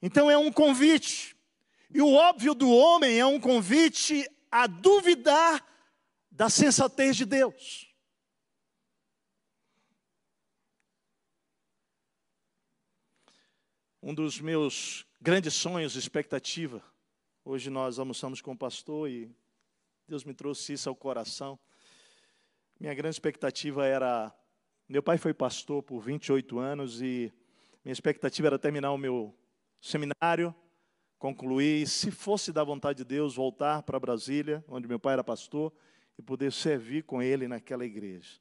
Então é um convite. E o óbvio do homem é um convite a duvidar da sensatez de Deus. Um dos meus grandes sonhos, expectativa, hoje nós almoçamos com o pastor e Deus me trouxe isso ao coração. Minha grande expectativa era. Meu pai foi pastor por 28 anos e minha expectativa era terminar o meu seminário, concluir, se fosse da vontade de Deus, voltar para Brasília, onde meu pai era pastor, e poder servir com ele naquela igreja.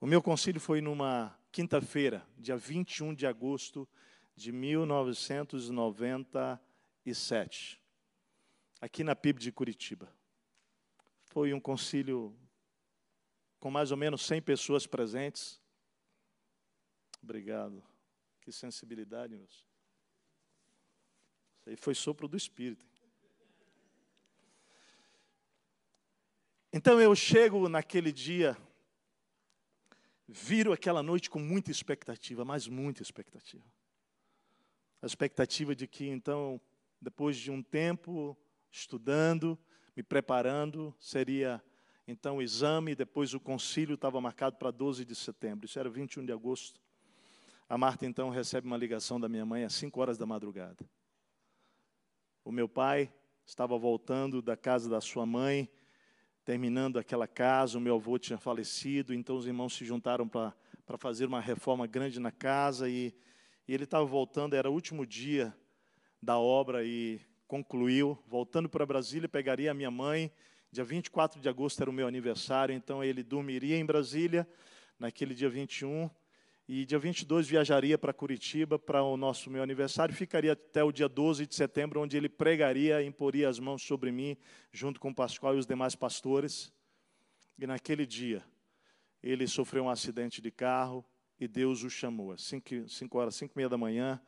O meu concílio foi numa quinta-feira, dia 21 de agosto de 1997, aqui na PIB de Curitiba. Foi um concílio com mais ou menos 100 pessoas presentes. Obrigado. Que sensibilidade, meus. Isso aí foi sopro do Espírito. Então eu chego naquele dia, viro aquela noite com muita expectativa, mas muita expectativa. A expectativa de que então, depois de um tempo estudando, me preparando, seria então o exame, depois o concílio estava marcado para 12 de setembro. Isso era 21 de agosto. A Marta então recebe uma ligação da minha mãe às 5 horas da madrugada. O meu pai estava voltando da casa da sua mãe, terminando aquela casa, o meu avô tinha falecido, então os irmãos se juntaram para fazer uma reforma grande na casa e, e ele estava voltando, era o último dia da obra e concluiu, voltando para Brasília, pegaria a minha mãe, dia 24 de agosto era o meu aniversário, então ele dormiria em Brasília, naquele dia 21, E dia 22 viajaria para Curitiba para o nosso meu aniversário, ficaria até o dia 12 de setembro, onde ele pregaria, imporia as mãos sobre mim, junto com o Pascoal e os demais pastores. E naquele dia, ele sofreu um acidente de carro e Deus o chamou. Às 5 horas, 5 e meia da manhã.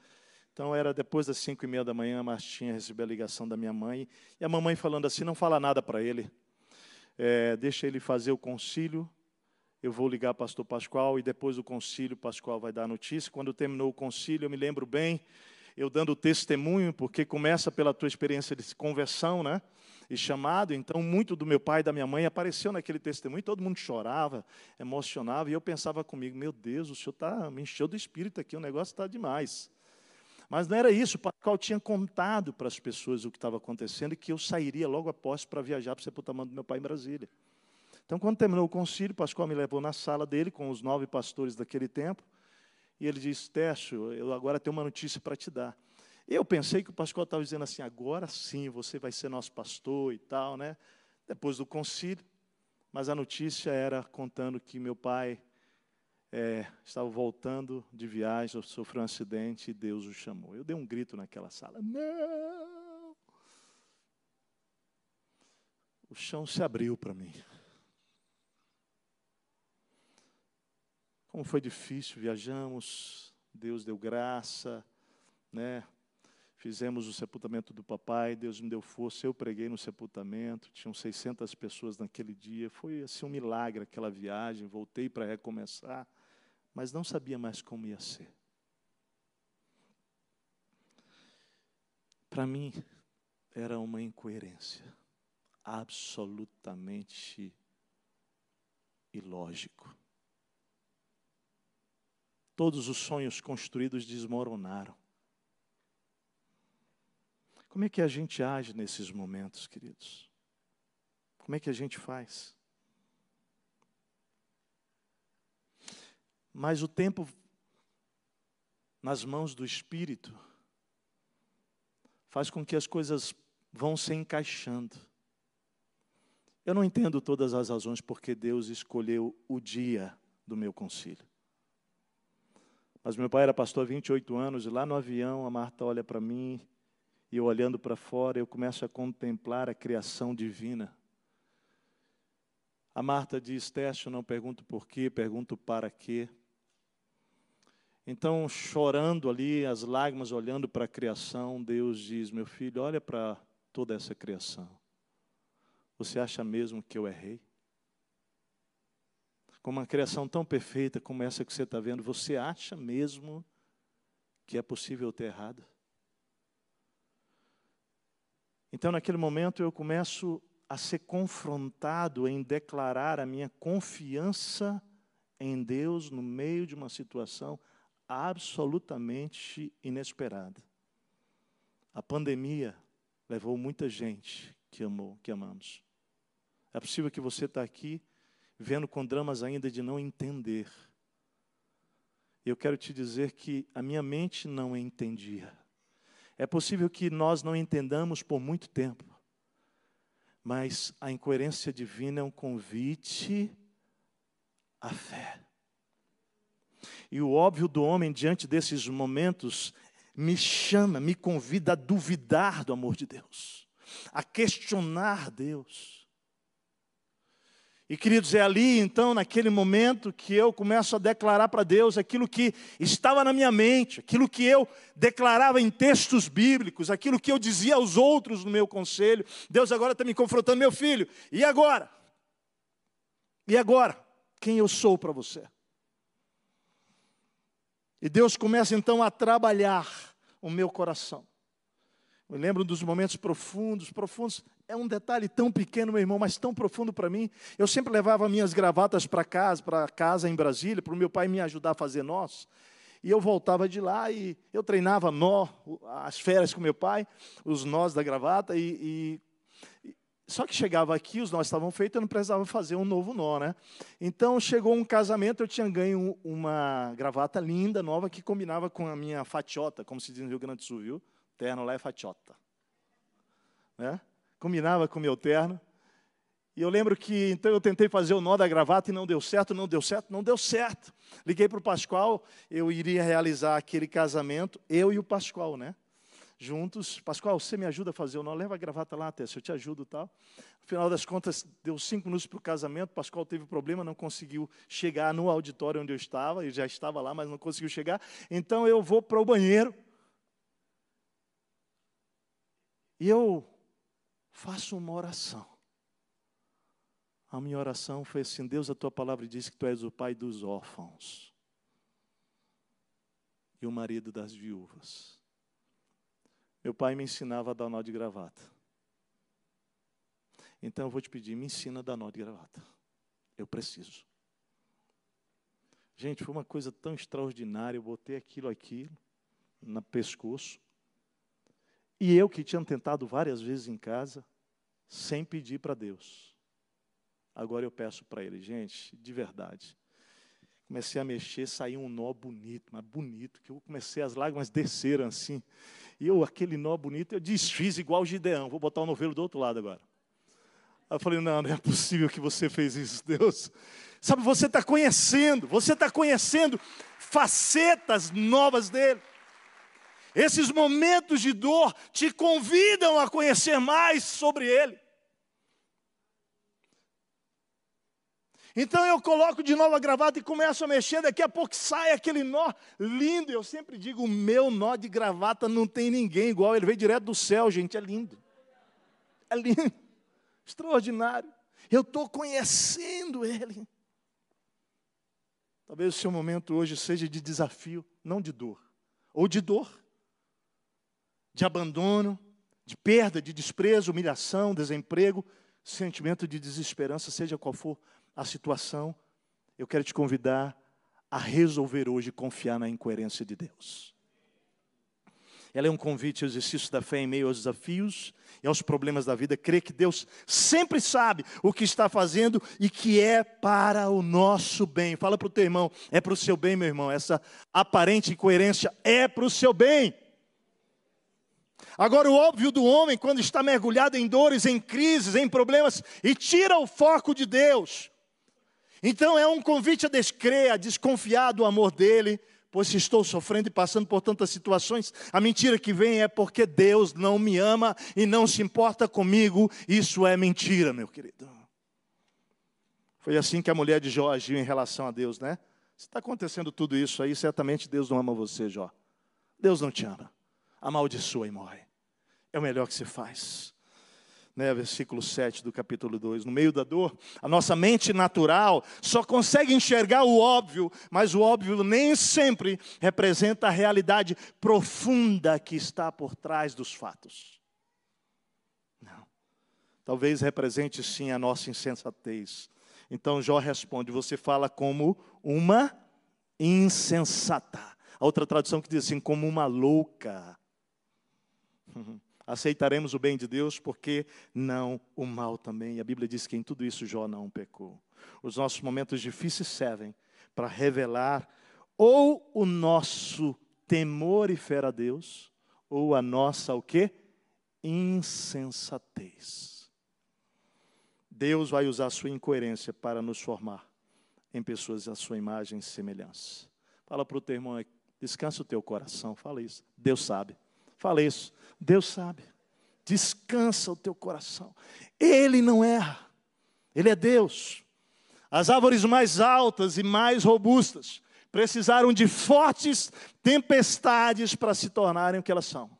Então era depois das 5 e meia da manhã, a Martinha recebeu a ligação da minha mãe. E a mamãe falando assim: não fala nada para ele, é, deixa ele fazer o concílio eu vou ligar para o pastor Pascoal e depois do concílio, Pascoal vai dar a notícia. Quando terminou o concílio, eu me lembro bem, eu dando testemunho, porque começa pela tua experiência de conversão, né? E chamado, então muito do meu pai e da minha mãe apareceu naquele testemunho, todo mundo chorava, emocionava, e eu pensava comigo, meu Deus, o senhor tá, me encheu do espírito aqui, o negócio está demais. Mas não era isso, o Pascoal tinha contado para as pessoas o que estava acontecendo e que eu sairia logo após para viajar para o sepultamento do meu pai em Brasília. Então, quando terminou o concílio, Pascoal me levou na sala dele com os nove pastores daquele tempo. E ele disse: Técio, eu agora tenho uma notícia para te dar. Eu pensei que o Pascoal estava dizendo assim: agora sim você vai ser nosso pastor e tal, né? Depois do concílio. Mas a notícia era contando que meu pai é, estava voltando de viagem, sofreu um acidente e Deus o chamou. Eu dei um grito naquela sala: Não! O chão se abriu para mim. Como foi difícil, viajamos, Deus deu graça, né? Fizemos o sepultamento do papai, Deus me deu força, eu preguei no sepultamento, tinham 600 pessoas naquele dia, foi assim um milagre aquela viagem, voltei para recomeçar, mas não sabia mais como ia ser. Para mim, era uma incoerência absolutamente ilógico todos os sonhos construídos desmoronaram. Como é que a gente age nesses momentos, queridos? Como é que a gente faz? Mas o tempo nas mãos do Espírito faz com que as coisas vão se encaixando. Eu não entendo todas as razões porque Deus escolheu o dia do meu concílio. Mas meu pai era pastor há 28 anos, e lá no avião a Marta olha para mim, e eu olhando para fora, eu começo a contemplar a criação divina. A Marta diz: Teste, não pergunto por quê, pergunto para quê. Então, chorando ali, as lágrimas olhando para a criação, Deus diz: Meu filho, olha para toda essa criação. Você acha mesmo que eu errei? Com uma criação tão perfeita como essa que você está vendo, você acha mesmo que é possível ter errado? Então, naquele momento, eu começo a ser confrontado em declarar a minha confiança em Deus no meio de uma situação absolutamente inesperada. A pandemia levou muita gente que amou, que amamos. É possível que você está aqui vendo com dramas ainda de não entender. Eu quero te dizer que a minha mente não entendia. É possível que nós não entendamos por muito tempo, mas a incoerência divina é um convite à fé. E o óbvio do homem diante desses momentos me chama, me convida a duvidar do amor de Deus, a questionar Deus. E queridos, é ali então, naquele momento, que eu começo a declarar para Deus aquilo que estava na minha mente, aquilo que eu declarava em textos bíblicos, aquilo que eu dizia aos outros no meu conselho. Deus agora está me confrontando, meu filho, e agora? E agora? Quem eu sou para você? E Deus começa então a trabalhar o meu coração. Eu lembro dos momentos profundos, profundos. É um detalhe tão pequeno, meu irmão, mas tão profundo para mim. Eu sempre levava minhas gravatas para casa, para casa em Brasília, para o meu pai me ajudar a fazer nós. E eu voltava de lá e eu treinava nó, as férias com meu pai, os nós da gravata. E, e só que chegava aqui, os nós estavam feitos, eu não precisava fazer um novo nó, né? Então chegou um casamento, eu tinha ganho uma gravata linda, nova, que combinava com a minha fatiota, como se diz no Rio Grande do Sul, viu? Terno lá é fatiota. Né? Combinava com o meu terno. E eu lembro que então eu tentei fazer o nó da gravata e não deu certo, não deu certo, não deu certo. Liguei para o Pascoal, eu iria realizar aquele casamento, eu e o Pascoal, né? Juntos. Pascoal, você me ajuda a fazer o nó? Leva a gravata lá, Tessa, eu te ajudo tal. No final das contas, deu cinco minutos para o casamento, Pascoal teve problema, não conseguiu chegar no auditório onde eu estava, eu já estava lá, mas não conseguiu chegar. Então eu vou para o banheiro. E eu faço uma oração. A minha oração foi assim: Deus, a tua palavra diz que tu és o pai dos órfãos e o marido das viúvas. Meu pai me ensinava a dar nó de gravata. Então eu vou te pedir, me ensina a dar nó de gravata. Eu preciso. Gente, foi uma coisa tão extraordinária. Eu botei aquilo aqui no pescoço. E eu que tinha tentado várias vezes em casa, sem pedir para Deus. Agora eu peço para Ele, gente, de verdade. Comecei a mexer, saiu um nó bonito, mas bonito, que eu comecei as lágrimas desceram assim. E eu, aquele nó bonito, eu desfiz igual o Gideão. Vou botar o novelo do outro lado agora. Aí eu falei, não, não é possível que você fez isso, Deus. Sabe, você está conhecendo, você está conhecendo facetas novas dele. Esses momentos de dor te convidam a conhecer mais sobre Ele. Então eu coloco de novo a gravata e começo a mexer, daqui a pouco sai aquele nó lindo. Eu sempre digo: o meu nó de gravata não tem ninguém igual, ele veio direto do céu, gente, é lindo. É lindo, extraordinário. Eu estou conhecendo Ele. Talvez o seu momento hoje seja de desafio, não de dor, ou de dor de abandono, de perda, de desprezo, humilhação, desemprego, sentimento de desesperança, seja qual for a situação, eu quero te convidar a resolver hoje confiar na incoerência de Deus. Ela é um convite ao exercício da fé em meio aos desafios e aos problemas da vida. Crer que Deus sempre sabe o que está fazendo e que é para o nosso bem. Fala para o teu irmão, é para o seu bem, meu irmão. Essa aparente incoerência é para o seu bem. Agora, o óbvio do homem, quando está mergulhado em dores, em crises, em problemas, e tira o foco de Deus. Então, é um convite a descrer, a desconfiar do amor dele, pois se estou sofrendo e passando por tantas situações, a mentira que vem é porque Deus não me ama e não se importa comigo. Isso é mentira, meu querido. Foi assim que a mulher de Jó agiu em relação a Deus, né? Se está acontecendo tudo isso aí, certamente Deus não ama você, Jó. Deus não te ama amaldiçoa e morre. É o melhor que se faz. Né, versículo 7 do capítulo 2. No meio da dor, a nossa mente natural só consegue enxergar o óbvio, mas o óbvio nem sempre representa a realidade profunda que está por trás dos fatos. Não. Talvez represente sim a nossa insensatez. Então Jó responde: Você fala como uma insensata. A outra tradução que diz assim, como uma louca. Aceitaremos o bem de Deus, porque não o mal também. A Bíblia diz que em tudo isso Jó não pecou. Os nossos momentos difíceis servem para revelar ou o nosso temor e fé a Deus, ou a nossa o quê? Insensatez. Deus vai usar a sua incoerência para nos formar em pessoas à sua imagem e semelhança. Fala para o teu irmão, descansa o teu coração, fala isso. Deus sabe. Fala isso. Deus sabe. Descansa o teu coração. Ele não erra. Ele é Deus. As árvores mais altas e mais robustas precisaram de fortes tempestades para se tornarem o que elas são.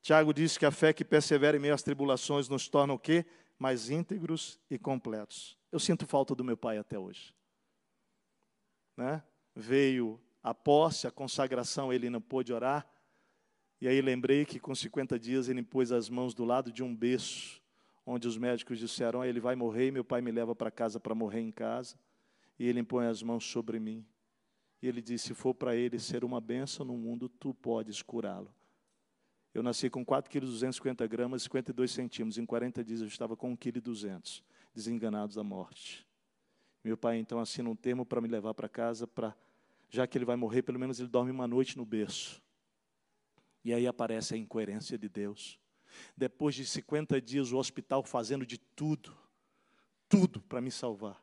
Tiago disse que a fé que persevera em meio às tribulações nos torna o quê? Mais íntegros e completos. Eu sinto falta do meu pai até hoje. Né? Veio a posse, a consagração, ele não pôde orar. E aí lembrei que com 50 dias ele pôs as mãos do lado de um berço, onde os médicos disseram: ele vai morrer, e meu pai me leva para casa para morrer em casa. E ele impõe as mãos sobre mim. E ele disse: se for para ele ser uma bênção no mundo, tu podes curá-lo. Eu nasci com 4 quilos 250 gramas, 52 centímetros. Em 40 dias eu estava com 1 quilo 200, desenganados da morte. Meu pai então assina um termo para me levar para casa para já que ele vai morrer, pelo menos ele dorme uma noite no berço. E aí aparece a incoerência de Deus. Depois de 50 dias, o hospital fazendo de tudo, tudo para me salvar.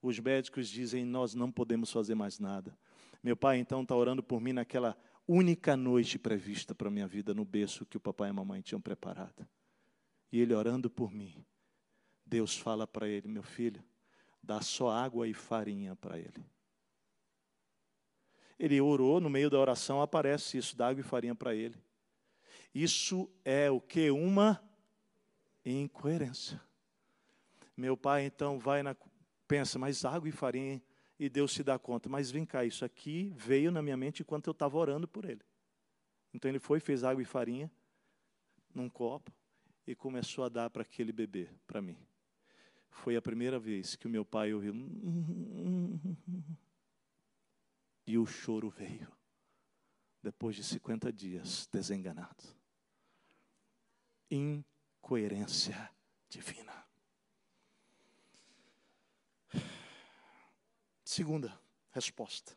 Os médicos dizem: Nós não podemos fazer mais nada. Meu pai então está orando por mim naquela única noite prevista para minha vida no berço que o papai e a mamãe tinham preparado. E ele orando por mim, Deus fala para ele: Meu filho, dá só água e farinha para ele. Ele orou, no meio da oração aparece isso, dá água e farinha para ele. Isso é o que? Uma incoerência. Meu pai então vai na. Pensa, mas água e farinha. E Deus se dá conta, mas vem cá, isso aqui veio na minha mente enquanto eu estava orando por ele. Então ele foi, fez água e farinha num copo e começou a dar para aquele bebê, para mim. Foi a primeira vez que o meu pai ouviu. E o choro veio. Depois de 50 dias desenganado. Incoerência divina. Segunda resposta.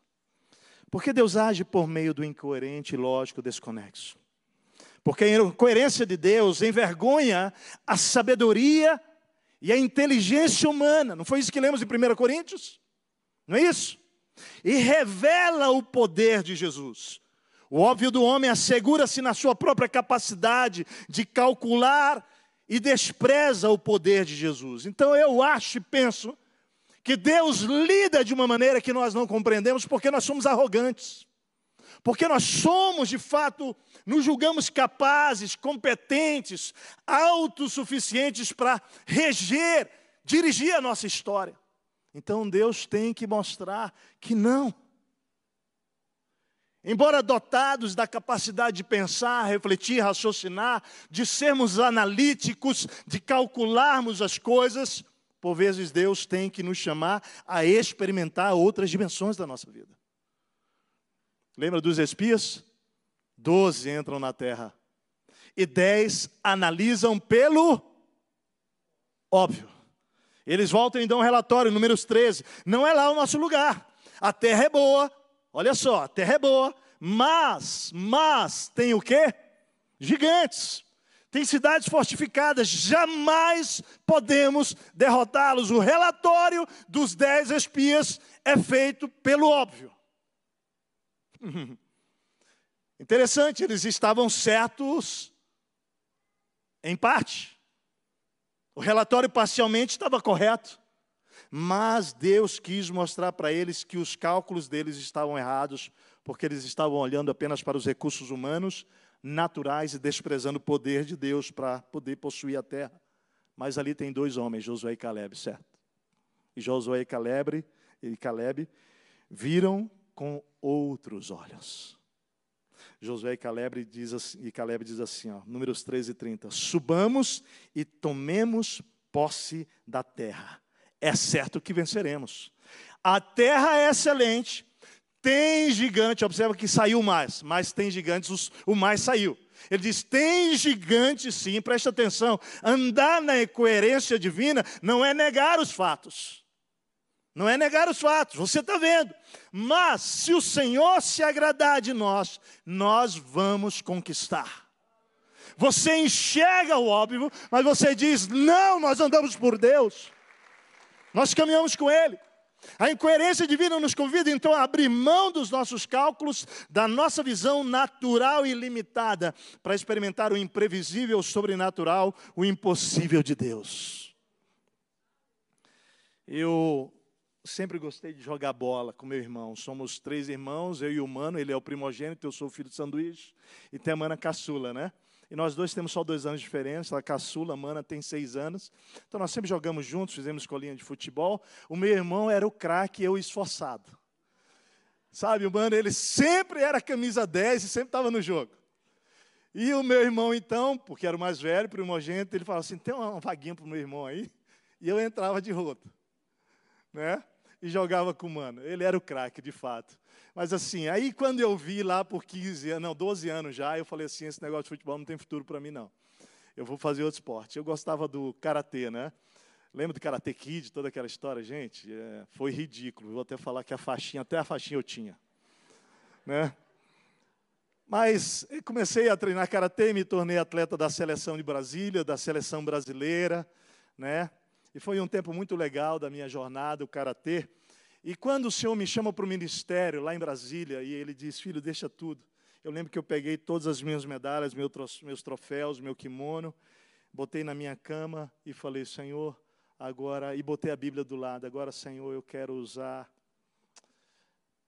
Porque Deus age por meio do incoerente lógico desconexo. Porque a incoerência de Deus envergonha a sabedoria e a inteligência humana. Não foi isso que lemos em 1 Coríntios? Não é isso? E revela o poder de Jesus. O óbvio do homem assegura-se na sua própria capacidade de calcular e despreza o poder de Jesus. Então eu acho e penso que Deus lida de uma maneira que nós não compreendemos porque nós somos arrogantes. Porque nós somos, de fato, nos julgamos capazes, competentes, autossuficientes para reger, dirigir a nossa história. Então Deus tem que mostrar que não. Embora dotados da capacidade de pensar, refletir, raciocinar, de sermos analíticos, de calcularmos as coisas, por vezes Deus tem que nos chamar a experimentar outras dimensões da nossa vida. Lembra dos espias? Doze entram na terra. E dez analisam pelo óbvio. Eles voltam e dão um relatório, números 13. Não é lá o nosso lugar. A terra é boa. Olha só, a terra é boa. Mas, mas, tem o quê? Gigantes. Tem cidades fortificadas. Jamais podemos derrotá-los. O relatório dos dez espias é feito pelo óbvio. Interessante, eles estavam certos em parte. O relatório parcialmente estava correto, mas Deus quis mostrar para eles que os cálculos deles estavam errados, porque eles estavam olhando apenas para os recursos humanos, naturais e desprezando o poder de Deus para poder possuir a terra. Mas ali tem dois homens, Josué e Caleb, certo? E Josué e Caleb, e Caleb viram com outros olhos. Josué e Caleb diz assim, e Caleb diz assim, ó, números 13 e 30. Subamos e tomemos posse da terra. É certo que venceremos. A terra é excelente, tem gigante, observa que saiu mais, mas tem gigantes, os, o mais saiu. Ele diz: tem gigante sim, preste atenção. Andar na incoerência divina não é negar os fatos. Não é negar os fatos, você está vendo. Mas, se o Senhor se agradar de nós, nós vamos conquistar. Você enxerga o óbvio, mas você diz: não, nós andamos por Deus. Nós caminhamos com Ele. A incoerência divina nos convida então a abrir mão dos nossos cálculos, da nossa visão natural e limitada, para experimentar o imprevisível, o sobrenatural, o impossível de Deus. Eu sempre gostei de jogar bola com meu irmão. Somos três irmãos, eu e o Mano, ele é o primogênito, eu sou o filho de sanduíche, e tem a Mana caçula, né? E nós dois temos só dois anos de diferença, a caçula, a Mana, tem seis anos. Então nós sempre jogamos juntos, fizemos escolinha de futebol. O meu irmão era o craque, eu esforçado. Sabe, o Mano, ele sempre era camisa 10 e sempre estava no jogo. E o meu irmão, então, porque era o mais velho, primogênito, ele falava assim: tem uma vaguinha para o meu irmão aí? E eu entrava de roto. Né? E jogava com o mano. Ele era o craque, de fato. Mas assim, aí quando eu vi lá por 15 anos, não, 12 anos já, eu falei assim, esse negócio de futebol não tem futuro para mim, não. Eu vou fazer outro esporte. Eu gostava do karatê, né? Lembra do Karate Kid, toda aquela história, gente? É, foi ridículo. Vou até falar que a faixinha, até a faixinha eu tinha. Né? Mas comecei a treinar karatê, me tornei atleta da seleção de Brasília, da seleção brasileira, né? E foi um tempo muito legal da minha jornada, o karatê. E quando o Senhor me chama para o ministério lá em Brasília, e ele diz: Filho, deixa tudo. Eu lembro que eu peguei todas as minhas medalhas, meus troféus, meu kimono, botei na minha cama e falei: Senhor, agora. E botei a Bíblia do lado: Agora, Senhor, eu quero usar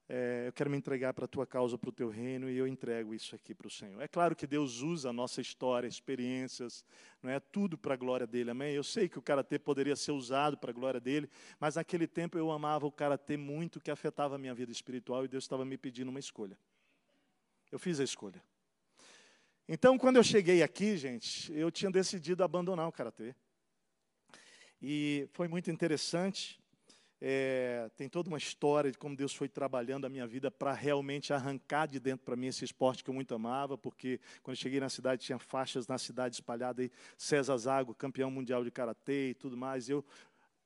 é, eu quero me entregar para a tua causa, para o teu reino, e eu entrego isso aqui para o Senhor. É claro que Deus usa a nossa história, experiências, não é tudo para a glória dele, amém? Eu sei que o karatê poderia ser usado para a glória dele, mas naquele tempo eu amava o karatê muito, que afetava a minha vida espiritual, e Deus estava me pedindo uma escolha. Eu fiz a escolha. Então, quando eu cheguei aqui, gente, eu tinha decidido abandonar o karatê. E foi muito interessante, é, tem toda uma história de como Deus foi trabalhando a minha vida para realmente arrancar de dentro para mim esse esporte que eu muito amava, porque quando cheguei na cidade tinha faixas na cidade espalhadas aí, César Zago, campeão mundial de karatê e tudo mais. Eu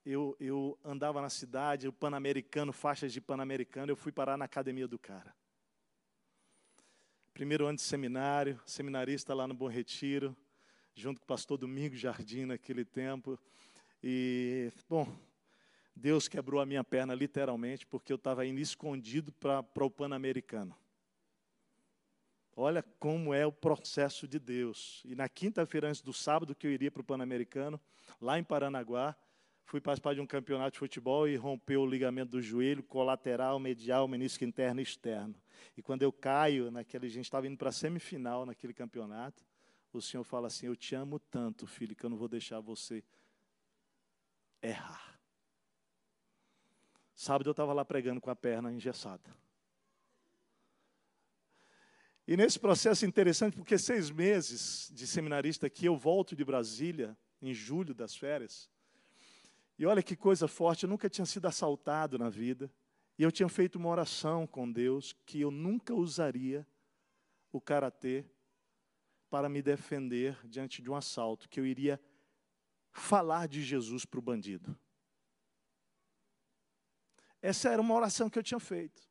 eu, eu andava na cidade, o Pan-Americano, faixas de Pan-Americano, eu fui parar na academia do cara. Primeiro ano de seminário, seminarista lá no Bom Retiro, junto com o pastor Domingos Jardim naquele tempo. E, bom, Deus quebrou a minha perna literalmente, porque eu estava indo escondido para o Pan-Americano. Olha como é o processo de Deus. E na quinta-feira, antes do sábado, que eu iria para o Pan-Americano, lá em Paranaguá, fui participar de um campeonato de futebol e rompeu o ligamento do joelho, colateral, medial, menisco interno e externo. E quando eu caio, naquele, a gente estava indo para a semifinal naquele campeonato, o Senhor fala assim: Eu te amo tanto, filho, que eu não vou deixar você errar. Sábado eu estava lá pregando com a perna engessada. E nesse processo interessante, porque seis meses de seminarista aqui, eu volto de Brasília, em julho das férias. E olha que coisa forte, eu nunca tinha sido assaltado na vida. E eu tinha feito uma oração com Deus que eu nunca usaria o karatê para me defender diante de um assalto, que eu iria falar de Jesus para o bandido. Essa era uma oração que eu tinha feito.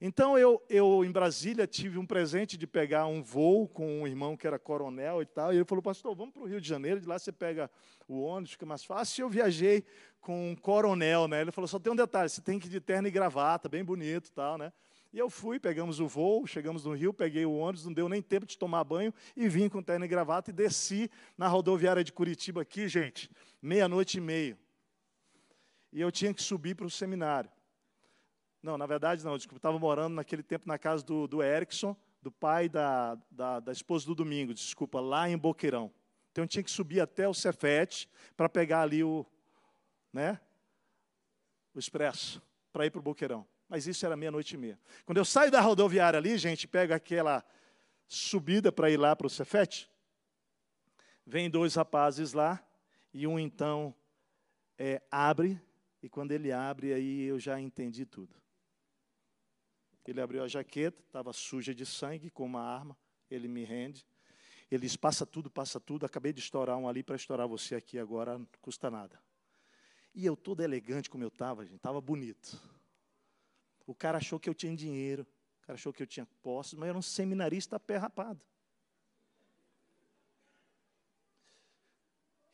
Então eu, eu em Brasília tive um presente de pegar um voo com um irmão que era coronel e tal, e ele falou, pastor, vamos para o Rio de Janeiro, de lá você pega o ônibus, fica mais fácil. E eu viajei com um coronel, né? Ele falou, só tem um detalhe, você tem que ir de terno e gravata, bem bonito tal, né? E eu fui, pegamos o voo, chegamos no Rio, peguei o ônibus, não deu nem tempo de tomar banho, e vim com terno e gravata e desci na rodoviária de Curitiba aqui, gente, meia-noite e meia e eu tinha que subir para o seminário. Não, na verdade não, desculpa, estava morando naquele tempo na casa do, do Erickson, do pai da, da, da esposa do Domingo, desculpa, lá em Boqueirão. Então eu tinha que subir até o Cefete para pegar ali o, né, o expresso, para ir para o Boqueirão. Mas isso era meia-noite e meia. Quando eu saio da rodoviária ali, gente, pega aquela subida para ir lá para o Cefete, vem dois rapazes lá, e um então é, abre e quando ele abre, aí eu já entendi tudo. Ele abriu a jaqueta, estava suja de sangue, com uma arma. Ele me rende. Ele diz: passa tudo, passa tudo. Acabei de estourar um ali para estourar você aqui agora, não custa nada. E eu, todo elegante como eu estava, gente, estava bonito. O cara achou que eu tinha dinheiro, o cara achou que eu tinha posses, mas eu era um seminarista pé rapado.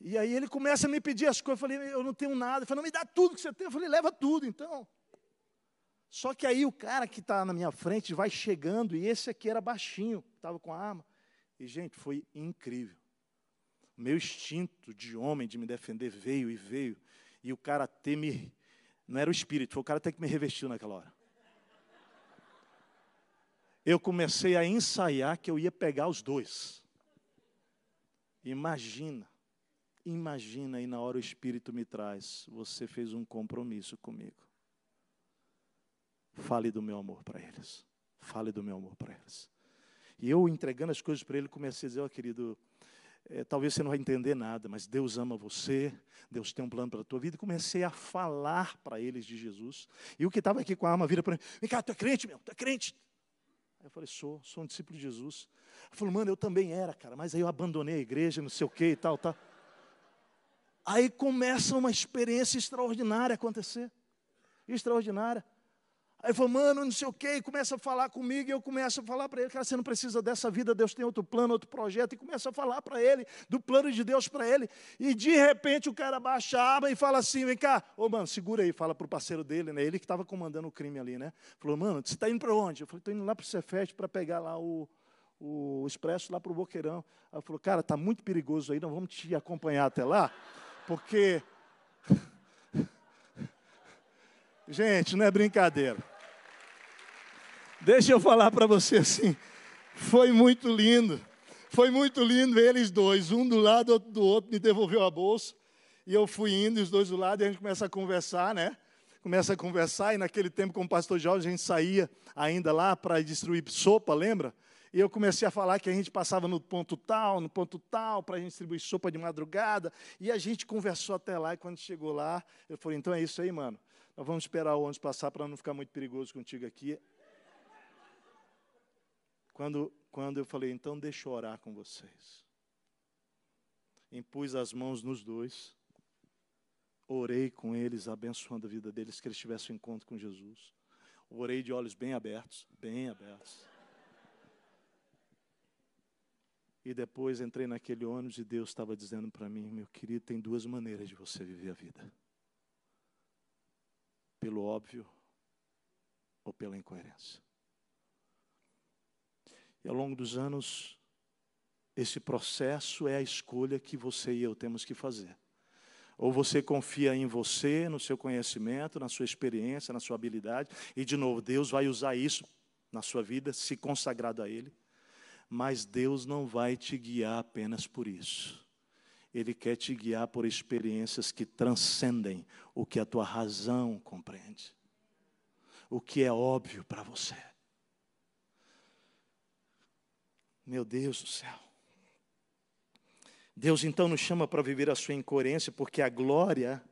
E aí ele começa a me pedir as coisas. Eu falei, eu não tenho nada. Ele falou, não me dá tudo que você tem. Eu falei, leva tudo então. Só que aí o cara que está na minha frente vai chegando, e esse aqui era baixinho, estava com a arma. E, gente, foi incrível. Meu instinto de homem de me defender veio e veio. E o cara ter me. Não era o espírito, foi o cara ter que me revestiu naquela hora. Eu comecei a ensaiar que eu ia pegar os dois. Imagina Imagina aí na hora o Espírito me traz, você fez um compromisso comigo. Fale do meu amor para eles. Fale do meu amor para eles. E eu entregando as coisas para ele, comecei a dizer, ó oh, querido, é, talvez você não vai entender nada, mas Deus ama você, Deus tem um plano para a tua vida. E comecei a falar para eles de Jesus. E o que estava aqui com a arma vira para mim, vem cá, tu é crente, meu, tu é crente. Aí eu falei, sou, sou um discípulo de Jesus. Ele falou, mano, eu também era, cara, mas aí eu abandonei a igreja, não sei o que e tal, tal. Aí começa uma experiência extraordinária a acontecer. Extraordinária. Aí falou, mano, não sei o quê, e começa a falar comigo, e eu começo a falar para ele, cara, você não precisa dessa vida, Deus tem outro plano, outro projeto, e começa a falar para ele, do plano de Deus para ele, e de repente o cara baixa a arma e fala assim, vem cá, ô mano, segura aí, fala para o parceiro dele, né, ele que estava comandando o crime ali, né, falou, mano, você está indo para onde? Eu falei, estou indo lá para o Cefete para pegar lá o, o expresso lá para o Boqueirão. Aí falou, cara, está muito perigoso aí, não vamos te acompanhar até lá, porque... Gente, não é brincadeira. Deixa eu falar para você assim, foi muito lindo, foi muito lindo eles dois, um do lado, outro do outro, me devolveu a bolsa, e eu fui indo, os dois do lado, e a gente começa a conversar, né? Começa a conversar, e naquele tempo, com o pastor Jorge, a gente saía ainda lá para distribuir sopa, lembra? E eu comecei a falar que a gente passava no ponto tal, no ponto tal, para a gente distribuir sopa de madrugada. E a gente conversou até lá, e quando chegou lá, eu falei, então é isso aí, mano. Nós vamos esperar o ônibus passar para não ficar muito perigoso contigo aqui. Quando, quando eu falei, então deixa eu orar com vocês. Impus as mãos nos dois, orei com eles, abençoando a vida deles, que eles tivessem um encontro com Jesus. Orei de olhos bem abertos, bem abertos. E depois entrei naquele ônibus e Deus estava dizendo para mim: meu querido, tem duas maneiras de você viver a vida: pelo óbvio ou pela incoerência. E ao longo dos anos, esse processo é a escolha que você e eu temos que fazer. Ou você confia em você, no seu conhecimento, na sua experiência, na sua habilidade, e de novo, Deus vai usar isso na sua vida, se consagrado a Ele, mas Deus não vai te guiar apenas por isso. Ele quer te guiar por experiências que transcendem o que a tua razão compreende, o que é óbvio para você. Meu Deus do céu. Deus então nos chama para viver a sua incoerência, porque a glória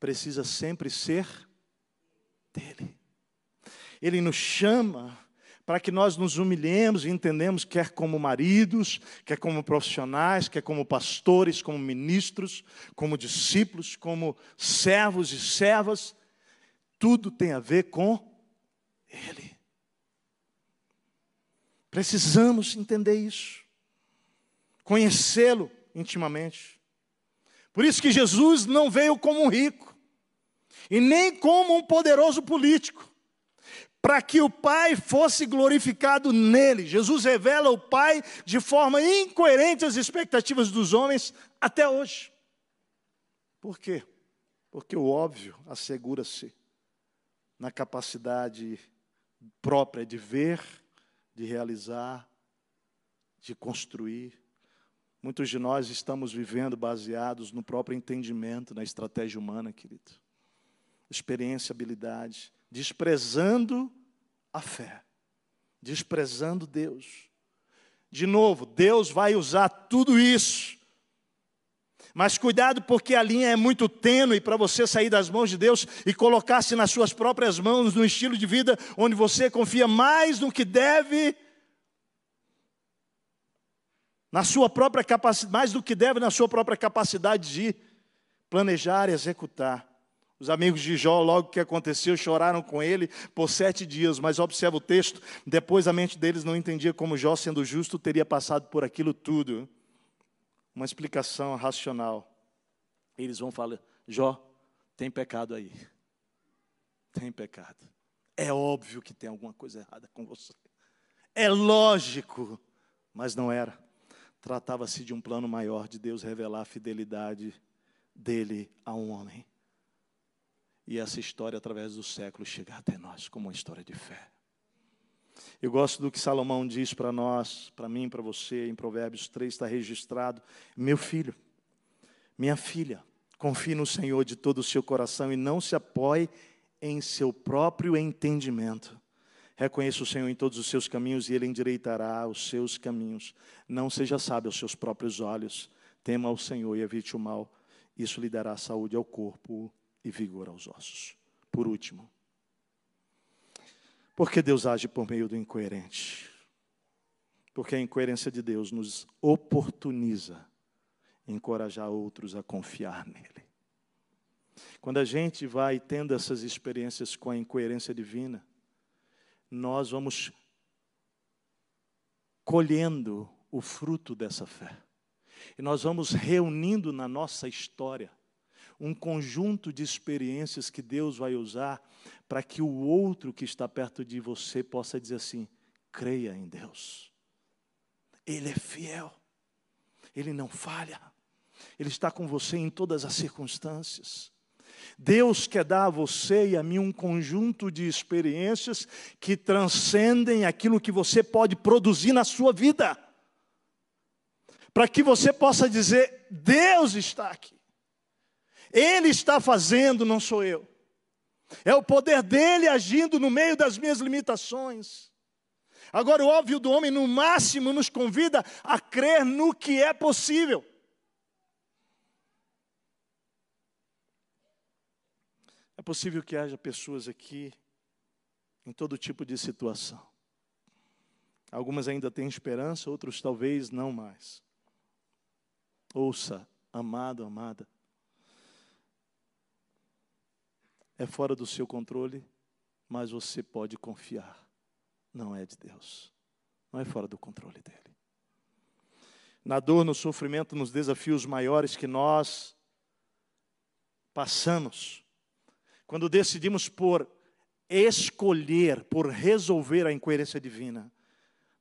precisa sempre ser dele. Ele nos chama para que nós nos humilhemos e entendemos, quer como maridos, quer como profissionais, quer como pastores, como ministros, como discípulos, como servos e servas, tudo tem a ver com Ele. Precisamos entender isso, conhecê-lo intimamente. Por isso que Jesus não veio como um rico, e nem como um poderoso político, para que o Pai fosse glorificado nele. Jesus revela o Pai de forma incoerente às expectativas dos homens até hoje. Por quê? Porque o óbvio assegura-se na capacidade própria de ver de realizar, de construir. Muitos de nós estamos vivendo baseados no próprio entendimento, na estratégia humana, querido. Experiência, habilidade, desprezando a fé, desprezando Deus. De novo, Deus vai usar tudo isso mas cuidado, porque a linha é muito tênue para você sair das mãos de Deus e colocar-se nas suas próprias mãos, no estilo de vida onde você confia mais no que deve, na sua própria capacidade, mais do que deve na sua própria capacidade de planejar e executar. Os amigos de Jó, logo que aconteceu, choraram com ele por sete dias, mas observa o texto, depois a mente deles não entendia como Jó, sendo justo, teria passado por aquilo tudo uma explicação racional. Eles vão falar: Jó, tem pecado aí. Tem pecado. É óbvio que tem alguma coisa errada com você. É lógico, mas não era. Tratava-se de um plano maior de Deus revelar a fidelidade dele a um homem. E essa história, através dos séculos, chegar até nós como uma história de fé. Eu gosto do que Salomão diz para nós, para mim, para você, em Provérbios 3 está registrado: Meu filho, minha filha, confie no Senhor de todo o seu coração e não se apoie em seu próprio entendimento. Reconheça o Senhor em todos os seus caminhos e Ele endireitará os seus caminhos. Não seja sábio aos seus próprios olhos. Tema ao Senhor e evite o mal. Isso lhe dará saúde ao corpo e vigor aos ossos. Por último, porque Deus age por meio do incoerente. Porque a incoerência de Deus nos oportuniza encorajar outros a confiar nele. Quando a gente vai tendo essas experiências com a incoerência divina, nós vamos colhendo o fruto dessa fé. E nós vamos reunindo na nossa história um conjunto de experiências que Deus vai usar para que o outro que está perto de você possa dizer assim: creia em Deus. Ele é fiel, ele não falha, ele está com você em todas as circunstâncias. Deus quer dar a você e a mim um conjunto de experiências que transcendem aquilo que você pode produzir na sua vida, para que você possa dizer: Deus está aqui, Ele está fazendo, não sou eu. É o poder dele agindo no meio das minhas limitações. Agora, o óbvio do homem, no máximo, nos convida a crer no que é possível. É possível que haja pessoas aqui em todo tipo de situação. Algumas ainda têm esperança, outros talvez não mais. Ouça, amado, amada. É fora do seu controle, mas você pode confiar. Não é de Deus. Não é fora do controle dele. Na dor, no sofrimento, nos desafios maiores que nós passamos, quando decidimos por escolher, por resolver a incoerência divina,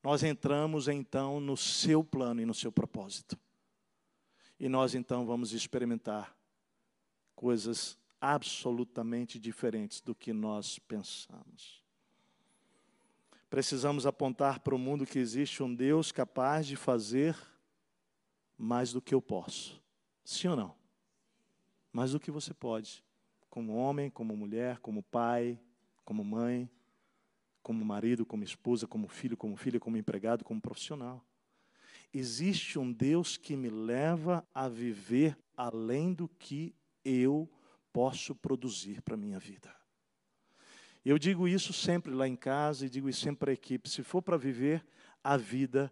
nós entramos então no seu plano e no seu propósito. E nós então vamos experimentar coisas absolutamente diferentes do que nós pensamos. Precisamos apontar para o mundo que existe um Deus capaz de fazer mais do que eu posso. Sim ou não? Mais do que você pode como homem, como mulher, como pai, como mãe, como marido, como esposa, como filho, como filha, como empregado, como profissional. Existe um Deus que me leva a viver além do que eu posso produzir para a minha vida. Eu digo isso sempre lá em casa e digo isso sempre para a equipe: se for para viver a vida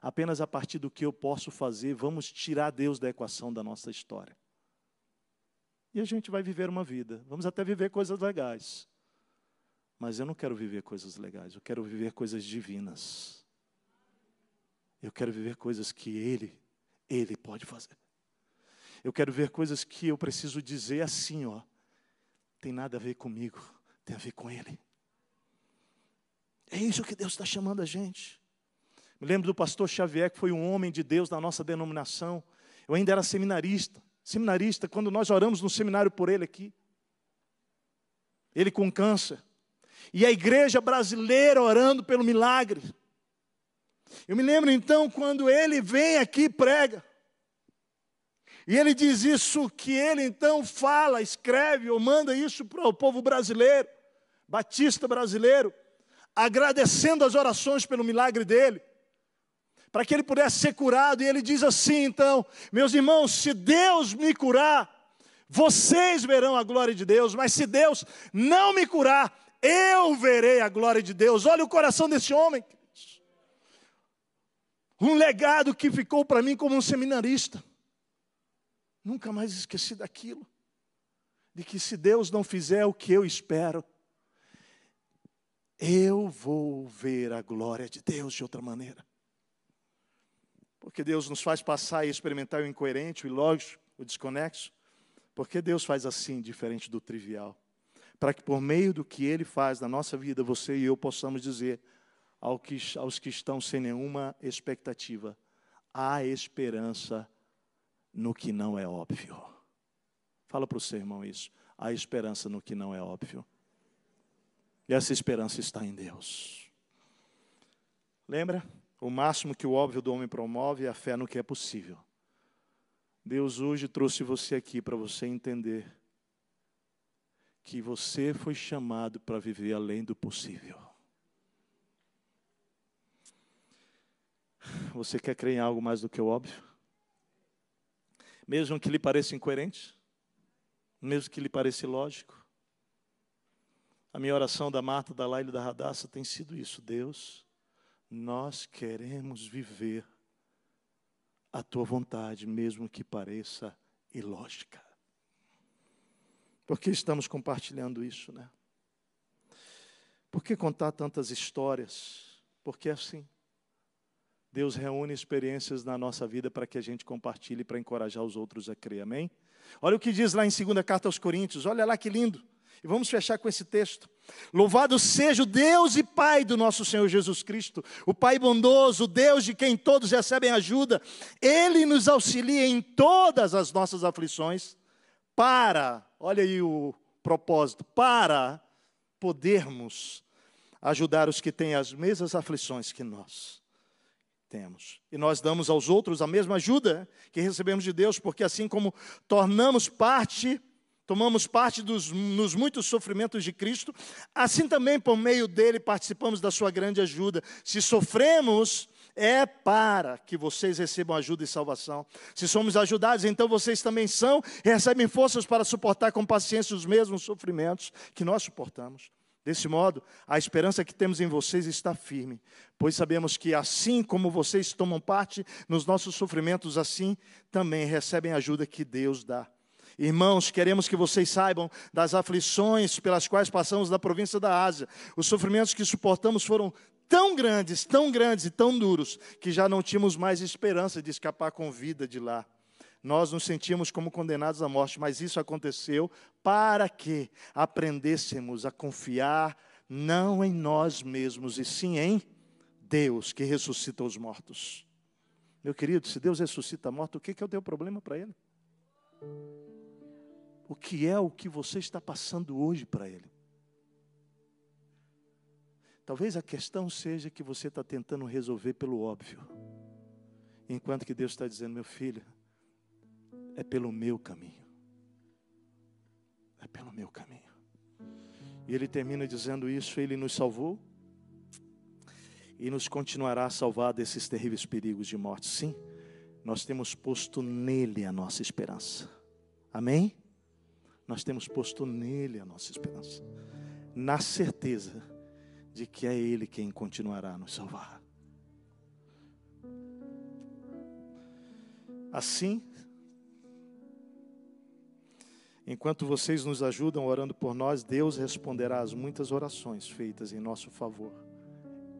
apenas a partir do que eu posso fazer, vamos tirar Deus da equação da nossa história e a gente vai viver uma vida. Vamos até viver coisas legais. Mas eu não quero viver coisas legais, eu quero viver coisas divinas. Eu quero viver coisas que Ele, Ele pode fazer. Eu quero ver coisas que eu preciso dizer assim, ó. Tem nada a ver comigo, tem a ver com Ele. É isso que Deus está chamando a gente. Me lembro do pastor Xavier, que foi um homem de Deus na nossa denominação. Eu ainda era seminarista seminarista, quando nós oramos no seminário por ele aqui. Ele com câncer. E a igreja brasileira orando pelo milagre. Eu me lembro então quando ele vem aqui e prega. E ele diz isso que ele então fala, escreve ou manda isso para o povo brasileiro, batista brasileiro, agradecendo as orações pelo milagre dele para que ele pudesse ser curado. E ele diz assim: então, meus irmãos, se Deus me curar, vocês verão a glória de Deus, mas se Deus não me curar, eu verei a glória de Deus. Olha o coração desse homem. Um legado que ficou para mim como um seminarista. Nunca mais esqueci daquilo. De que se Deus não fizer o que eu espero, eu vou ver a glória de Deus de outra maneira. Porque Deus nos faz passar e experimentar o incoerente, o ilógico, o desconexo. Porque Deus faz assim, diferente do trivial. Para que por meio do que Ele faz na nossa vida, você e eu possamos dizer aos que estão sem nenhuma expectativa: há esperança no que não é óbvio. Fala para o seu irmão isso. Há esperança no que não é óbvio. E essa esperança está em Deus. Lembra? O máximo que o óbvio do homem promove é a fé no que é possível. Deus hoje trouxe você aqui para você entender que você foi chamado para viver além do possível. Você quer crer em algo mais do que o óbvio? Mesmo que lhe pareça incoerente? Mesmo que lhe pareça ilógico? A minha oração da Marta, da Laila e da Radassa tem sido isso. Deus, nós queremos viver a tua vontade, mesmo que pareça ilógica. Por que estamos compartilhando isso, né? Por que contar tantas histórias? Porque é assim. Deus reúne experiências na nossa vida para que a gente compartilhe, para encorajar os outros a crer. Amém? Olha o que diz lá em 2 Carta aos Coríntios, olha lá que lindo. E vamos fechar com esse texto. Louvado seja o Deus e Pai do nosso Senhor Jesus Cristo, o Pai bondoso, Deus de quem todos recebem ajuda. Ele nos auxilia em todas as nossas aflições, para, olha aí o propósito, para podermos ajudar os que têm as mesmas aflições que nós temos. E nós damos aos outros a mesma ajuda que recebemos de Deus, porque assim como tornamos parte, tomamos parte dos nos muitos sofrimentos de Cristo, assim também por meio dele participamos da sua grande ajuda. Se sofremos, é para que vocês recebam ajuda e salvação. Se somos ajudados, então vocês também são e recebem forças para suportar com paciência os mesmos sofrimentos que nós suportamos. Desse modo, a esperança que temos em vocês está firme, pois sabemos que assim como vocês tomam parte nos nossos sofrimentos, assim também recebem a ajuda que Deus dá. Irmãos, queremos que vocês saibam das aflições pelas quais passamos na província da Ásia. Os sofrimentos que suportamos foram tão grandes, tão grandes e tão duros, que já não tínhamos mais esperança de escapar com vida de lá nós nos sentíamos como condenados à morte, mas isso aconteceu para que aprendêssemos a confiar não em nós mesmos, e sim em Deus que ressuscita os mortos. Meu querido, se Deus ressuscita morto, o que é o problema para Ele? O que é o que você está passando hoje para Ele? Talvez a questão seja que você está tentando resolver pelo óbvio, enquanto que Deus está dizendo, meu filho, é pelo meu caminho. É pelo meu caminho. E ele termina dizendo isso: Ele nos salvou e nos continuará a salvar desses terríveis perigos de morte. Sim, nós temos posto nele a nossa esperança. Amém? Nós temos posto nele a nossa esperança, na certeza de que é Ele quem continuará a nos salvar. Assim, Enquanto vocês nos ajudam orando por nós, Deus responderá às muitas orações feitas em nosso favor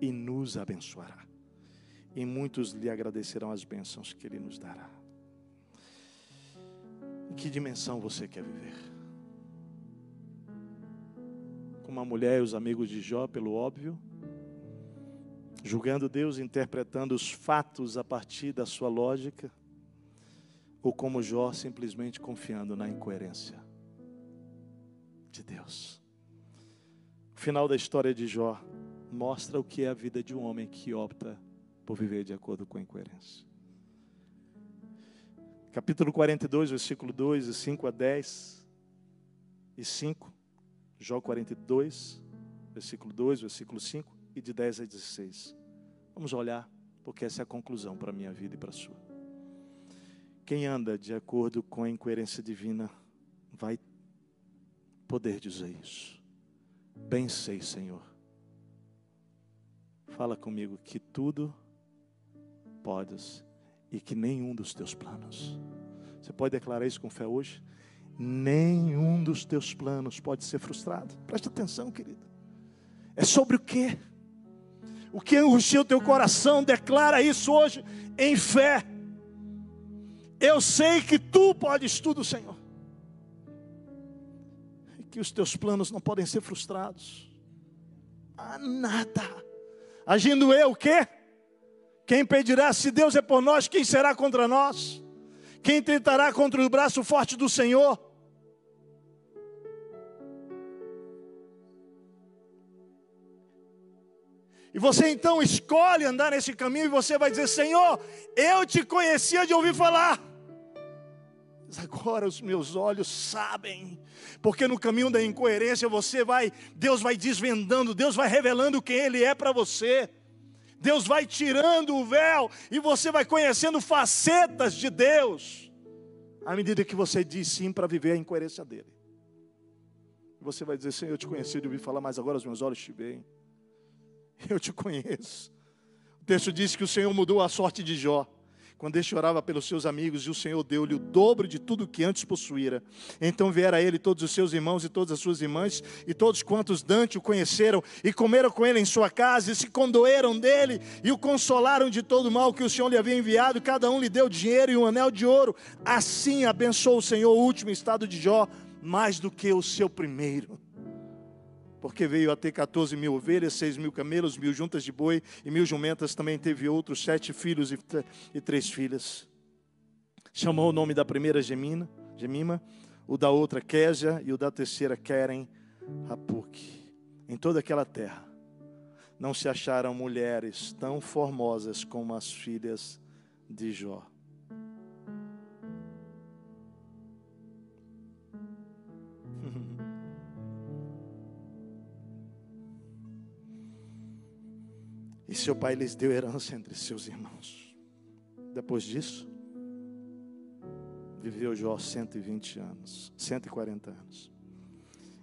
e nos abençoará. E muitos lhe agradecerão as bênçãos que Ele nos dará. Em que dimensão você quer viver? Como a mulher e os amigos de Jó, pelo óbvio, julgando Deus, interpretando os fatos a partir da sua lógica ou como Jó, simplesmente confiando na incoerência de Deus. O final da história de Jó mostra o que é a vida de um homem que opta por viver de acordo com a incoerência. Capítulo 42, versículo 2, e 5 a 10 e 5. Jó 42, versículo 2, versículo 5 e de 10 a 16. Vamos olhar, porque essa é a conclusão para a minha vida e para a sua. Quem anda de acordo com a incoerência divina vai poder dizer isso. Bem sei, Senhor. Fala comigo que tudo podes e que nenhum dos teus planos. Você pode declarar isso com fé hoje? Nenhum dos teus planos pode ser frustrado. Preste atenção, querido. É sobre o que? O que angustia o teu coração? Declara isso hoje em fé. Eu sei que tu podes tudo, Senhor. E que os teus planos não podem ser frustrados. Ah, nada. Agindo eu, o quê? Quem pedirá se Deus é por nós, quem será contra nós? Quem tentará contra o braço forte do Senhor? E você então escolhe andar nesse caminho e você vai dizer: Senhor, eu te conhecia de ouvir falar mas agora os meus olhos sabem, porque no caminho da incoerência você vai, Deus vai desvendando, Deus vai revelando quem Ele é para você. Deus vai tirando o véu e você vai conhecendo facetas de Deus, à medida que você diz sim para viver a incoerência dele. Você vai dizer: Senhor, eu te conheci de ouvir falar, mas agora os meus olhos te veem. Eu te conheço. O texto diz que o Senhor mudou a sorte de Jó. quando este orava pelos seus amigos, e o Senhor deu-lhe o dobro de tudo que antes possuíra. Então vieram a ele todos os seus irmãos e todas as suas irmãs, e todos quantos Dante o conheceram, e comeram com ele em sua casa, e se condoeram dele, e o consolaram de todo o mal que o Senhor lhe havia enviado, cada um lhe deu dinheiro e um anel de ouro. Assim abençoou o Senhor o último estado de Jó, mais do que o seu primeiro porque veio a ter 14 mil ovelhas, 6 mil camelos, mil juntas de boi e mil jumentas. Também teve outros sete filhos e, três filhas. Chamou o nome da primeira Gemina, Gemima, o da outra Késia e o da terceira Keren Rapuque. Em toda aquela terra não se acharam mulheres tão formosas como as filhas de Jó. E seu pai lhes deu herança entre seus irmãos. Depois disso, viveu Jó 120 anos, 140 anos.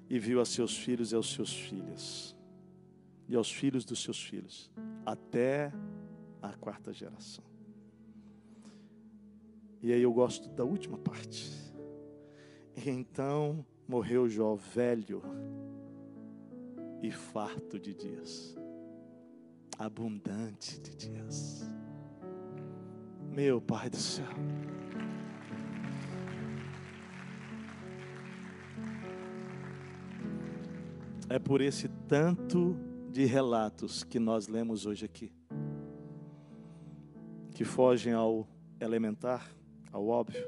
E viu a seus filhos e aos seus filhos, e aos filhos dos seus filhos, até a quarta geração. E aí eu gosto da última parte. Então morreu Jó velho e farto de dias abundante de dias. Meu Pai do céu. É por esse tanto de relatos que nós lemos hoje aqui, que fogem ao elementar, ao óbvio,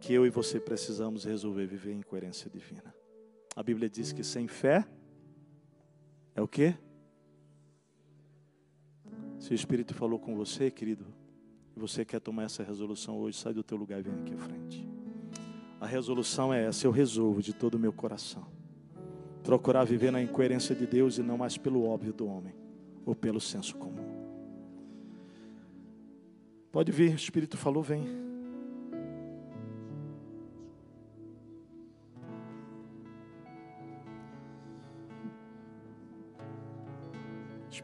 que eu e você precisamos resolver viver em coerência divina. A Bíblia diz que sem fé é o quê? Se o Espírito falou com você, querido, e você quer tomar essa resolução hoje, sai do teu lugar e vem aqui à frente. A resolução é essa, eu resolvo de todo o meu coração. Procurar viver na incoerência de Deus e não mais pelo óbvio do homem ou pelo senso comum. Pode vir, o Espírito falou, vem.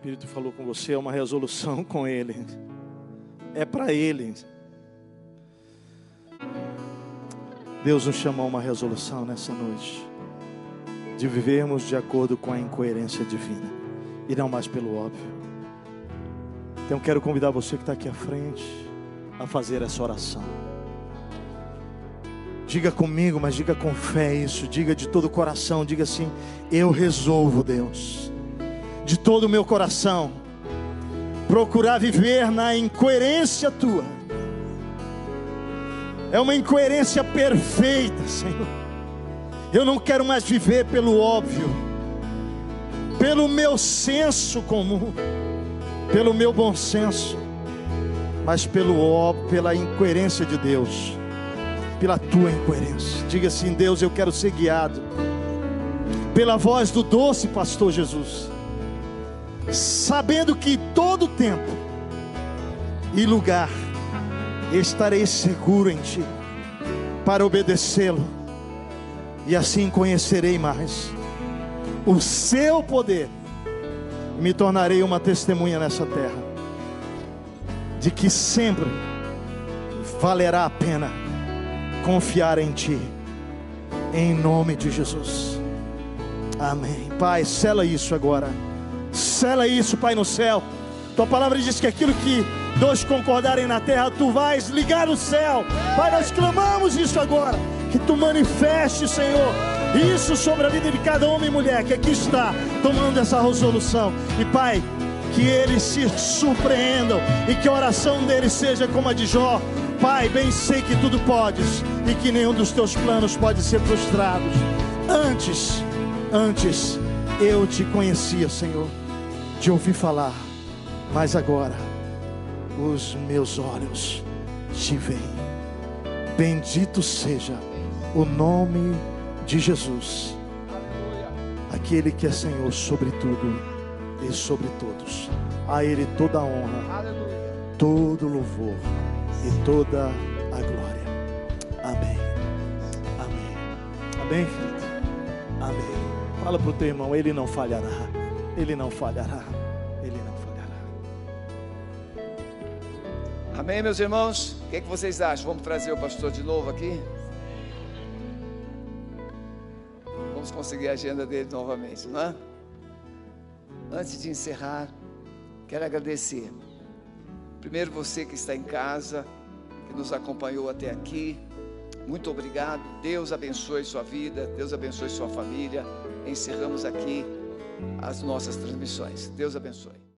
Espírito falou com você, é uma resolução com Ele. É para Ele. Deus nos chamou a uma resolução nessa noite. De vivermos de acordo com a incoerência divina. E não mais pelo óbvio. Então quero convidar você que está aqui à frente a fazer essa oração. Diga comigo, mas diga com fé isso. Diga de todo o coração. Diga assim: Eu resolvo, Deus de todo o meu coração, procurar viver na incoerência tua. É uma incoerência perfeita, Senhor. Eu não quero mais viver pelo óbvio, pelo meu senso comum, pelo meu bom senso, mas pelo óbvio, pela incoerência de Deus, pela tua incoerência. Diga assim: Deus, eu quero ser guiado pela voz do doce pastor Jesus sabendo que todo tempo e lugar estarei seguro em Ti, para obedecê-lo, e assim conhecerei mais o Seu poder, e me tornarei uma testemunha nessa terra, de que sempre valerá a pena confiar em Ti, em nome de Jesus. Amém. Pai, sela isso agora. Sela isso, Pai no céu. Tua palavra diz que aquilo que dois concordarem na terra, tu vais ligar no céu. Pai, nós clamamos isso agora. Que tu manifeste, Senhor, isso sobre a vida de cada homem e mulher que aqui está tomando essa resolução. E Pai, que eles se surpreendam e que a oração deles seja como a de Jó. Pai, bem sei que tudo podes e que nenhum dos teus planos pode ser frustrado. Antes, antes eu te conhecia, Senhor de ouvir falar, mas agora os meus olhos te veem. Bendito seja o nome de Jesus, aquele que é Senhor sobre tudo e sobre todos. A Ele toda a honra, todo louvor e toda a glória. Amém. Amém. Amém, querido. Amém. Fala para o teu irmão, Ele não falhará. Ele não falhará. Ele não falhará. Amém, meus irmãos? O que, é que vocês acham? Vamos trazer o pastor de novo aqui? Vamos conseguir a agenda dele novamente, não é? Antes de encerrar, quero agradecer. Primeiro você que está em casa, que nos acompanhou até aqui. Muito obrigado. Deus abençoe sua vida, Deus abençoe sua família. Encerramos aqui as nossas transmissões. Deus abençoe.